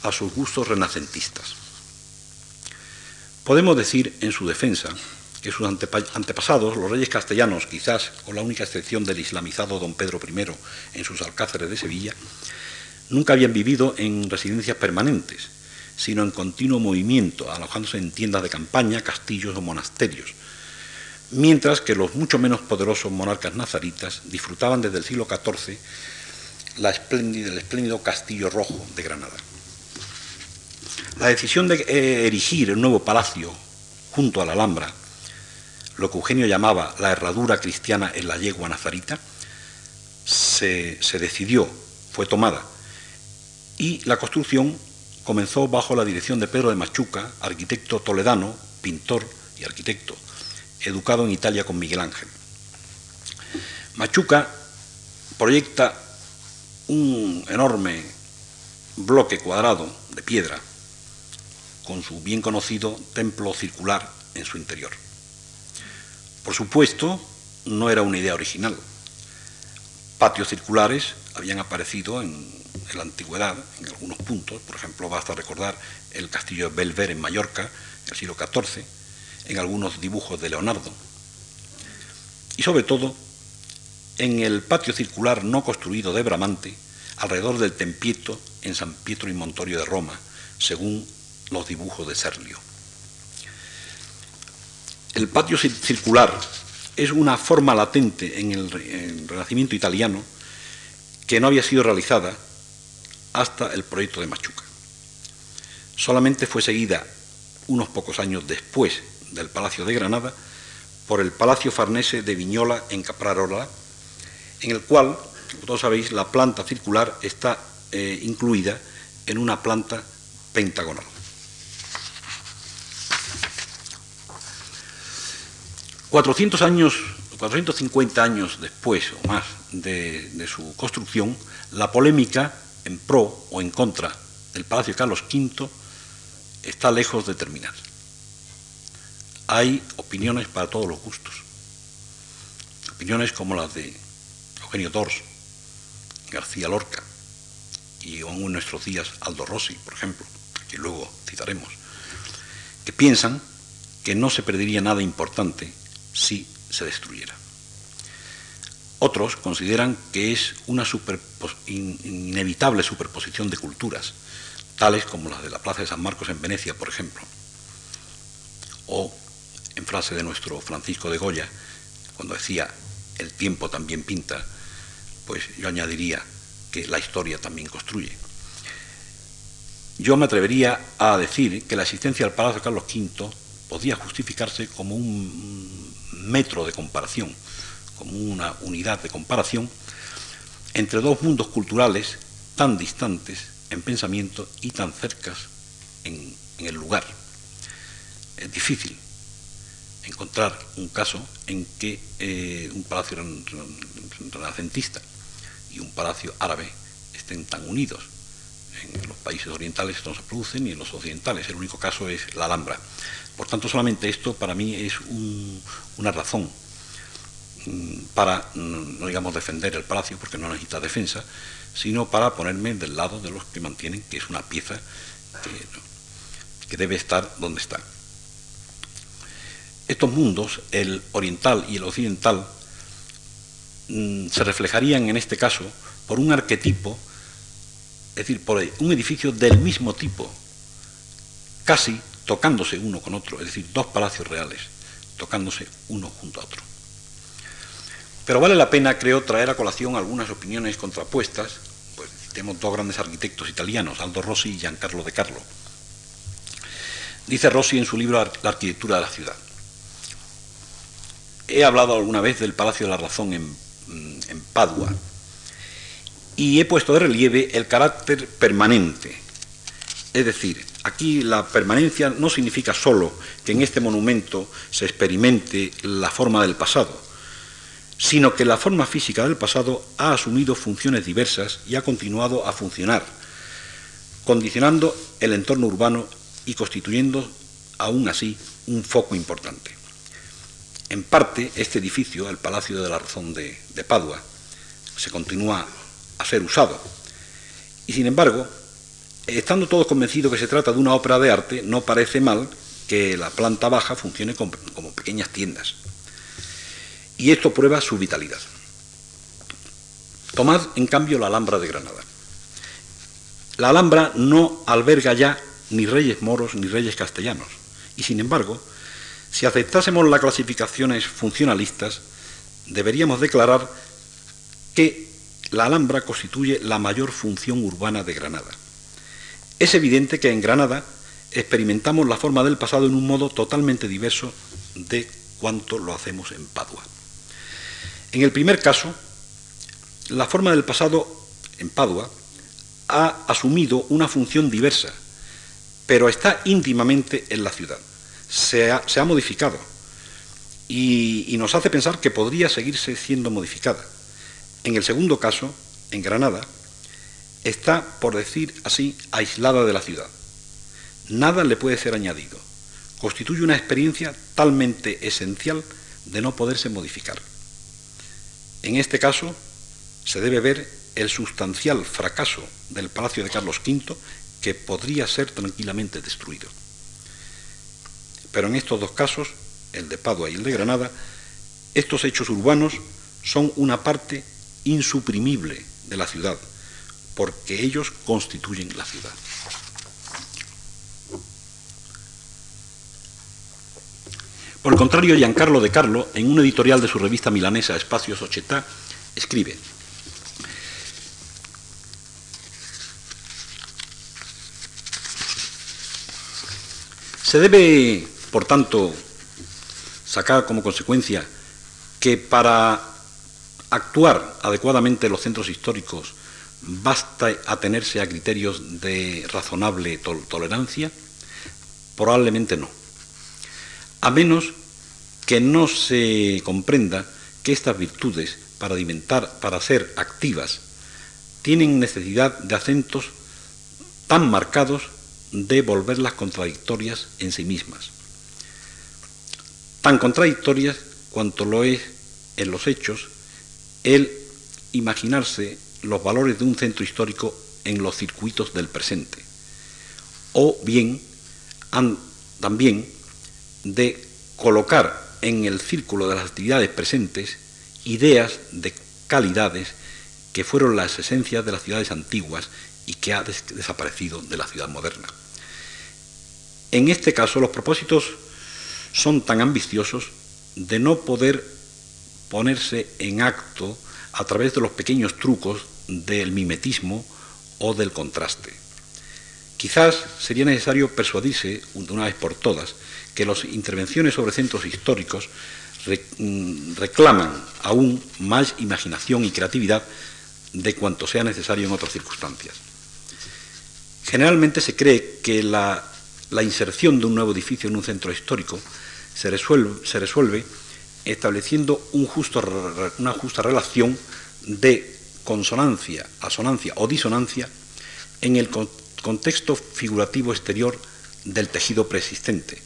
a sus gustos renacentistas. Podemos decir en su defensa que sus antepasados, los reyes castellanos, quizás con la única excepción del islamizado don Pedro I en sus alcázares de Sevilla, nunca habían vivido en residencias permanentes, sino en continuo movimiento, alojándose en tiendas de campaña, castillos o monasterios, mientras que los mucho menos poderosos monarcas nazaritas disfrutaban desde el siglo XIV la espléndida, el espléndido Castillo Rojo de Granada. La decisión de eh, erigir el nuevo palacio junto a la Alhambra, lo que Eugenio llamaba la herradura cristiana en la yegua nazarita, se, se decidió, fue tomada y la construcción comenzó bajo la dirección de Pedro de Machuca, arquitecto toledano, pintor y arquitecto, educado en Italia con Miguel Ángel. Machuca proyecta un enorme bloque cuadrado de piedra con su bien conocido templo circular en su interior. Por supuesto, no era una idea original. Patios circulares habían aparecido en la antigüedad, en algunos puntos, por ejemplo, basta recordar el castillo de Belver en Mallorca, en el siglo XIV, en algunos dibujos de Leonardo, y sobre todo en el patio circular no construido de Bramante, alrededor del Tempieto en San Pietro y Montorio de Roma, según los dibujos de Serlio. El patio circular es una forma latente en el Renacimiento italiano que no había sido realizada hasta el proyecto de Machuca. Solamente fue seguida unos pocos años después del Palacio de Granada por el Palacio Farnese de Viñola en Caprarola, en el cual, como todos sabéis, la planta circular está eh, incluida en una planta pentagonal. Cuatrocientos años, 450 años después o más de su construcción, la polémica en pro o en contra del Palacio Carlos V está lejos de terminar. Hay opiniones para todos los gustos. Opiniones como las de Eugenio Dors, García Lorca y aún en nuestros días Aldo Rossi, por ejemplo, que luego citaremos, que piensan que no se perdería nada importante si se destruyera. Otros consideran que es una inevitable superposición de culturas, tales como las de la Plaza de San Marcos en Venecia, por ejemplo. O, en frase de nuestro Francisco de Goya, cuando decía, el tiempo también pinta, pues yo añadiría que la historia también construye. Yo me atrevería a decir que la existencia del Palacio Carlos V podía justificarse como un metro de comparación, como una unidad de comparación entre dos mundos culturales tan distantes en pensamiento y tan cercas en, el lugar. Es difícil encontrar un caso en que eh, un palacio renacentista y un palacio árabe estén tan unidos. En los países orientales no se produce ni en los occidentales. El único caso es la Alhambra. Por tanto, solamente esto para mí es una razón mm, para, mm, no digamos, defender el palacio, porque no necesita defensa, sino para ponerme del lado de los que mantienen que es una pieza que debe estar donde está. Estos mundos, el oriental y el occidental, mm, se reflejarían en este caso por un arquetipo, es decir, por un edificio del mismo tipo, casi tocándose uno con otro, es decir, dos palacios reales, tocándose uno junto a otro. Pero vale la pena, creo, traer a colación algunas opiniones contrapuestas. Pues tenemos dos grandes arquitectos italianos, Aldo Rossi y Giancarlo De Carlo. Dice Rossi en su libro La arquitectura de la ciudad. He hablado alguna vez del Palacio de la Razón en, en Padua y he puesto de relieve el carácter permanente. Es decir, aquí la permanencia no significa solo que en este monumento se experimente la forma del pasado, sino que la forma física del pasado ha asumido funciones diversas y ha continuado a funcionar, condicionando el entorno urbano y constituyendo aún así un foco importante. En parte, este edificio, el Palacio de la Razón de, Padua, se continúa a ser usado. Y sin embargo, estando todos convencidos que se trata de una ópera de arte, no parece mal que la planta baja funcione como, pequeñas tiendas. Y esto prueba su vitalidad. Tomad, en cambio, la Alhambra de Granada. La Alhambra no alberga ya ni reyes moros ni reyes castellanos. Y sin embargo, si aceptásemos las clasificaciones funcionalistas, deberíamos declarar que la Alhambra constituye la mayor función urbana de Granada. Es evidente que en Granada experimentamos la forma del pasado en un modo totalmente diverso de cuanto lo hacemos en Padua. En el primer caso, la forma del pasado en Padua ha asumido una función diversa, pero está íntimamente en la ciudad. Se ha, modificado y, nos hace pensar que podría seguirse siendo modificada. En el segundo caso, en Granada, está, por decir así, aislada de la ciudad. Nada le puede ser añadido. Constituye una experiencia talmente esencial de no poderse modificar. En este caso, se debe ver el sustancial fracaso del Palacio de Carlos V que podría ser tranquilamente destruido. Pero en estos dos casos, el de Padua y el de Granada, estos hechos urbanos son una parte insuprimible de la ciudad, porque ellos constituyen la ciudad. Por el contrario, Giancarlo de Carlo, en un editorial de su revista milanesa Espacio Società, escribe, Se debe, por tanto, sacar como consecuencia que para actuar adecuadamente los centros históricos ¿Basta atenerse a criterios de razonable tolerancia? Probablemente no. A menos que no se comprenda que estas virtudes, para para ser activas, tienen necesidad de acentos tan marcados de volverlas contradictorias en sí mismas. Tan contradictorias cuanto lo es en los hechos el imaginarse los valores de un centro histórico en los circuitos del presente. O bien, también de colocar en el círculo de las actividades presentes ideas de calidades que fueron las esencias de las ciudades antiguas y que ha desaparecido de la ciudad moderna. En este caso los propósitos son tan ambiciosos de no poder ponerse en acto a través de los pequeños trucos del mimetismo o del contraste. Quizás sería necesario persuadirse de una vez por todas que las intervenciones sobre centros históricos mm, reclaman aún más imaginación y creatividad de cuanto sea necesario en otras circunstancias. Generalmente se cree que la, inserción de un nuevo edificio en un centro histórico se resuelve, estableciendo un justo, una justa relación de consonancia, asonancia o disonancia en el contexto figurativo exterior del tejido preexistente.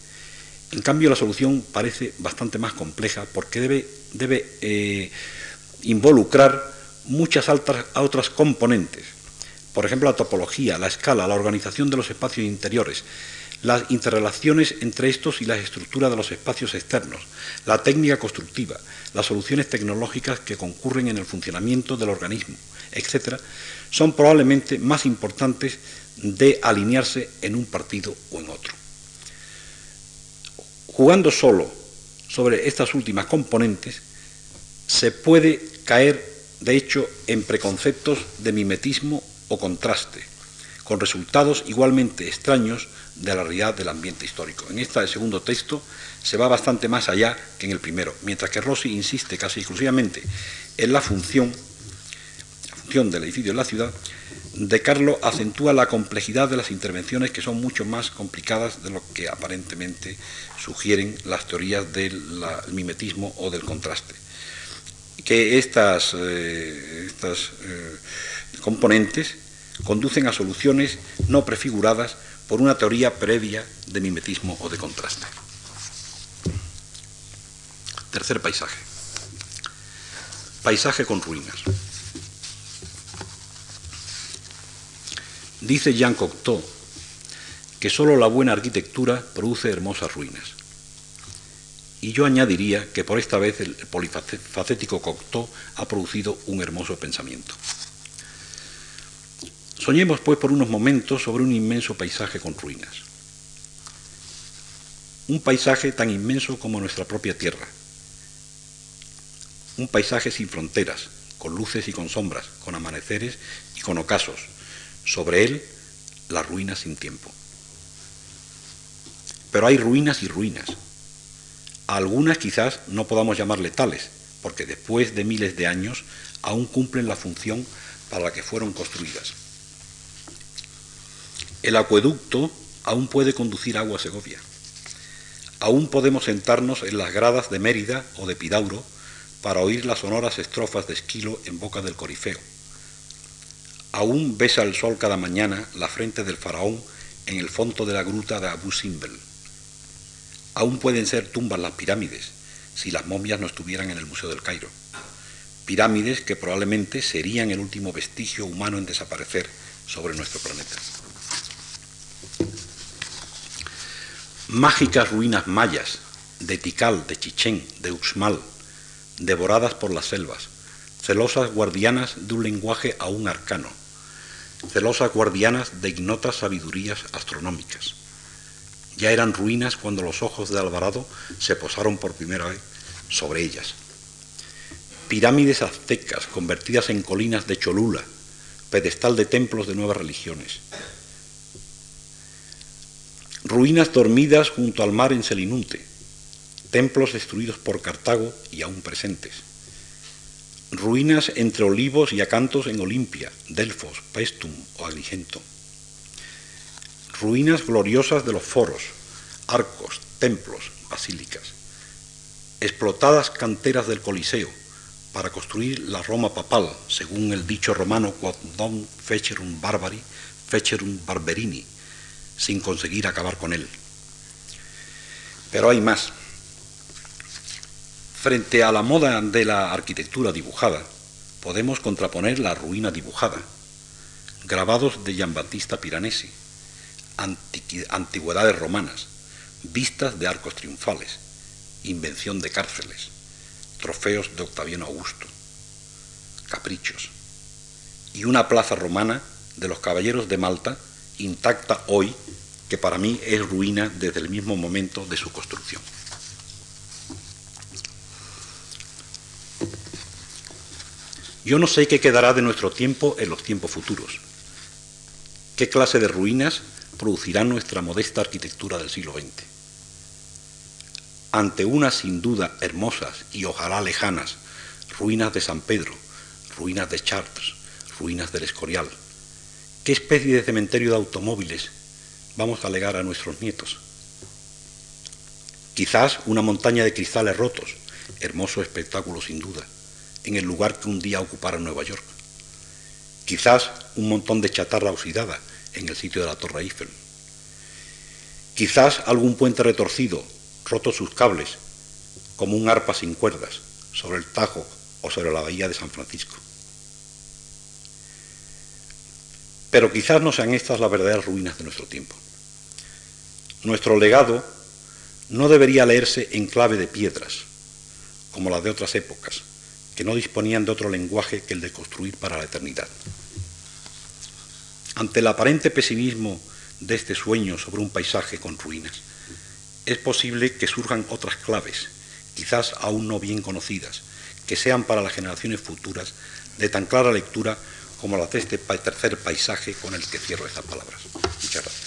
En cambio, la solución parece bastante más compleja porque debe, debe eh, involucrar muchas otras componentes. Por ejemplo, la topología, la escala, la organización de los espacios interiores, las interrelaciones entre estos y las estructuras de los espacios externos, la técnica constructiva, las soluciones tecnológicas que concurren en el funcionamiento del organismo, etc., son probablemente más importantes de alinearse en un partido o en otro. Jugando solo sobre estas últimas componentes, se puede caer, de hecho, en preconceptos de mimetismo o contraste, con resultados igualmente extraños de la realidad del ambiente histórico. En este segundo texto se va bastante más allá que en el primero, mientras que Rossi insiste casi exclusivamente en la función, función del edificio en la ciudad, de Carlo acentúa la complejidad de las intervenciones que son mucho más complicadas de lo que aparentemente sugieren las teorías del mimetismo o del contraste. Que estas, eh, estas eh, componentes conducen a soluciones no prefiguradas por una teoría previa de mimetismo o de contraste. Tercer paisaje. Paisaje con ruinas. Dice Jean Cocteau que sólo la buena arquitectura produce hermosas ruinas. Y yo añadiría que por esta vez el polifacético Cocteau ha producido un hermoso pensamiento. Soñemos pues por unos momentos sobre un inmenso paisaje con ruinas. Un paisaje tan inmenso como nuestra propia tierra. Un paisaje sin fronteras, con luces y con sombras, con amaneceres y con ocasos. Sobre él, las ruinas sin tiempo. Pero hay ruinas y ruinas. algunas quizás no podamos llamarle tales, porque después de miles de años aún cumplen la función para la que fueron construidas. El acueducto aún puede conducir agua a Segovia. Aún podemos sentarnos en las gradas de Mérida o de Pidauro para oír las sonoras estrofas de Esquilo en boca del Corifeo. Aún besa el sol cada mañana la frente del faraón en el fondo de la gruta de Abu Simbel. Aún pueden ser tumbas las pirámides si las momias no estuvieran en el Museo del Cairo. Pirámides que probablemente serían el último vestigio humano en desaparecer sobre nuestro planeta. Mágicas ruinas mayas de Tikal, de Chichén, de Uxmal, devoradas por las selvas, celosas guardianas de un lenguaje aún arcano, celosas guardianas de ignotas sabidurías astronómicas. Ya eran ruinas cuando los ojos de Alvarado se posaron por primera vez sobre ellas. Pirámides aztecas convertidas en colinas de Cholula, pedestal de templos de nuevas religiones ruinas dormidas junto al mar en Selinunte, templos destruidos por Cartago y aún presentes, ruinas entre olivos y acantos en Olimpia, Delfos, Paestum o Agrigento, ruinas gloriosas de los foros, arcos, templos, basílicas, explotadas canteras del Coliseo para construir la Roma papal, según el dicho romano quod non fecerum barbari, fecerum barberini, sin conseguir acabar con él. Pero hay más. Frente a la moda de la arquitectura dibujada, podemos contraponer la ruina dibujada, grabados de Giambattista Piranesi, antigüedades romanas, vistas de arcos triunfales, invención de cárceles, trofeos de Octaviano Augusto, caprichos, y una plaza romana de los caballeros de Malta, intacta hoy, que para mí es ruina desde el mismo momento de su construcción. Yo no sé qué quedará de nuestro tiempo en los tiempos futuros. ¿Qué clase de ruinas producirá nuestra modesta arquitectura del siglo XX? Ante unas sin duda hermosas y ojalá lejanas ruinas de San Pedro, ruinas de Chartres, ruinas del Escorial, ¿qué especie de cementerio de automóviles vamos a legar a nuestros nietos? Quizás una montaña de cristales rotos, hermoso espectáculo sin duda en el lugar que un día ocupara Nueva York. Quizás un montón de chatarra oxidada en el sitio de la Torre Eiffel. Quizás algún puente retorcido, roto sus cables, como un arpa sin cuerdas, sobre el Tajo o sobre la bahía de San Francisco. Pero quizás no sean estas las verdaderas ruinas de nuestro tiempo. Nuestro legado no debería leerse en clave de piedras, como las de otras épocas, que no disponían de otro lenguaje que el de construir para la eternidad. Ante el aparente pesimismo de este sueño sobre un paisaje con ruinas, es posible que surjan otras claves, quizás aún no bien conocidas, que sean para las generaciones futuras de tan clara lectura como la tercer paisaje con el que cierro estas palabras. Muchas gracias.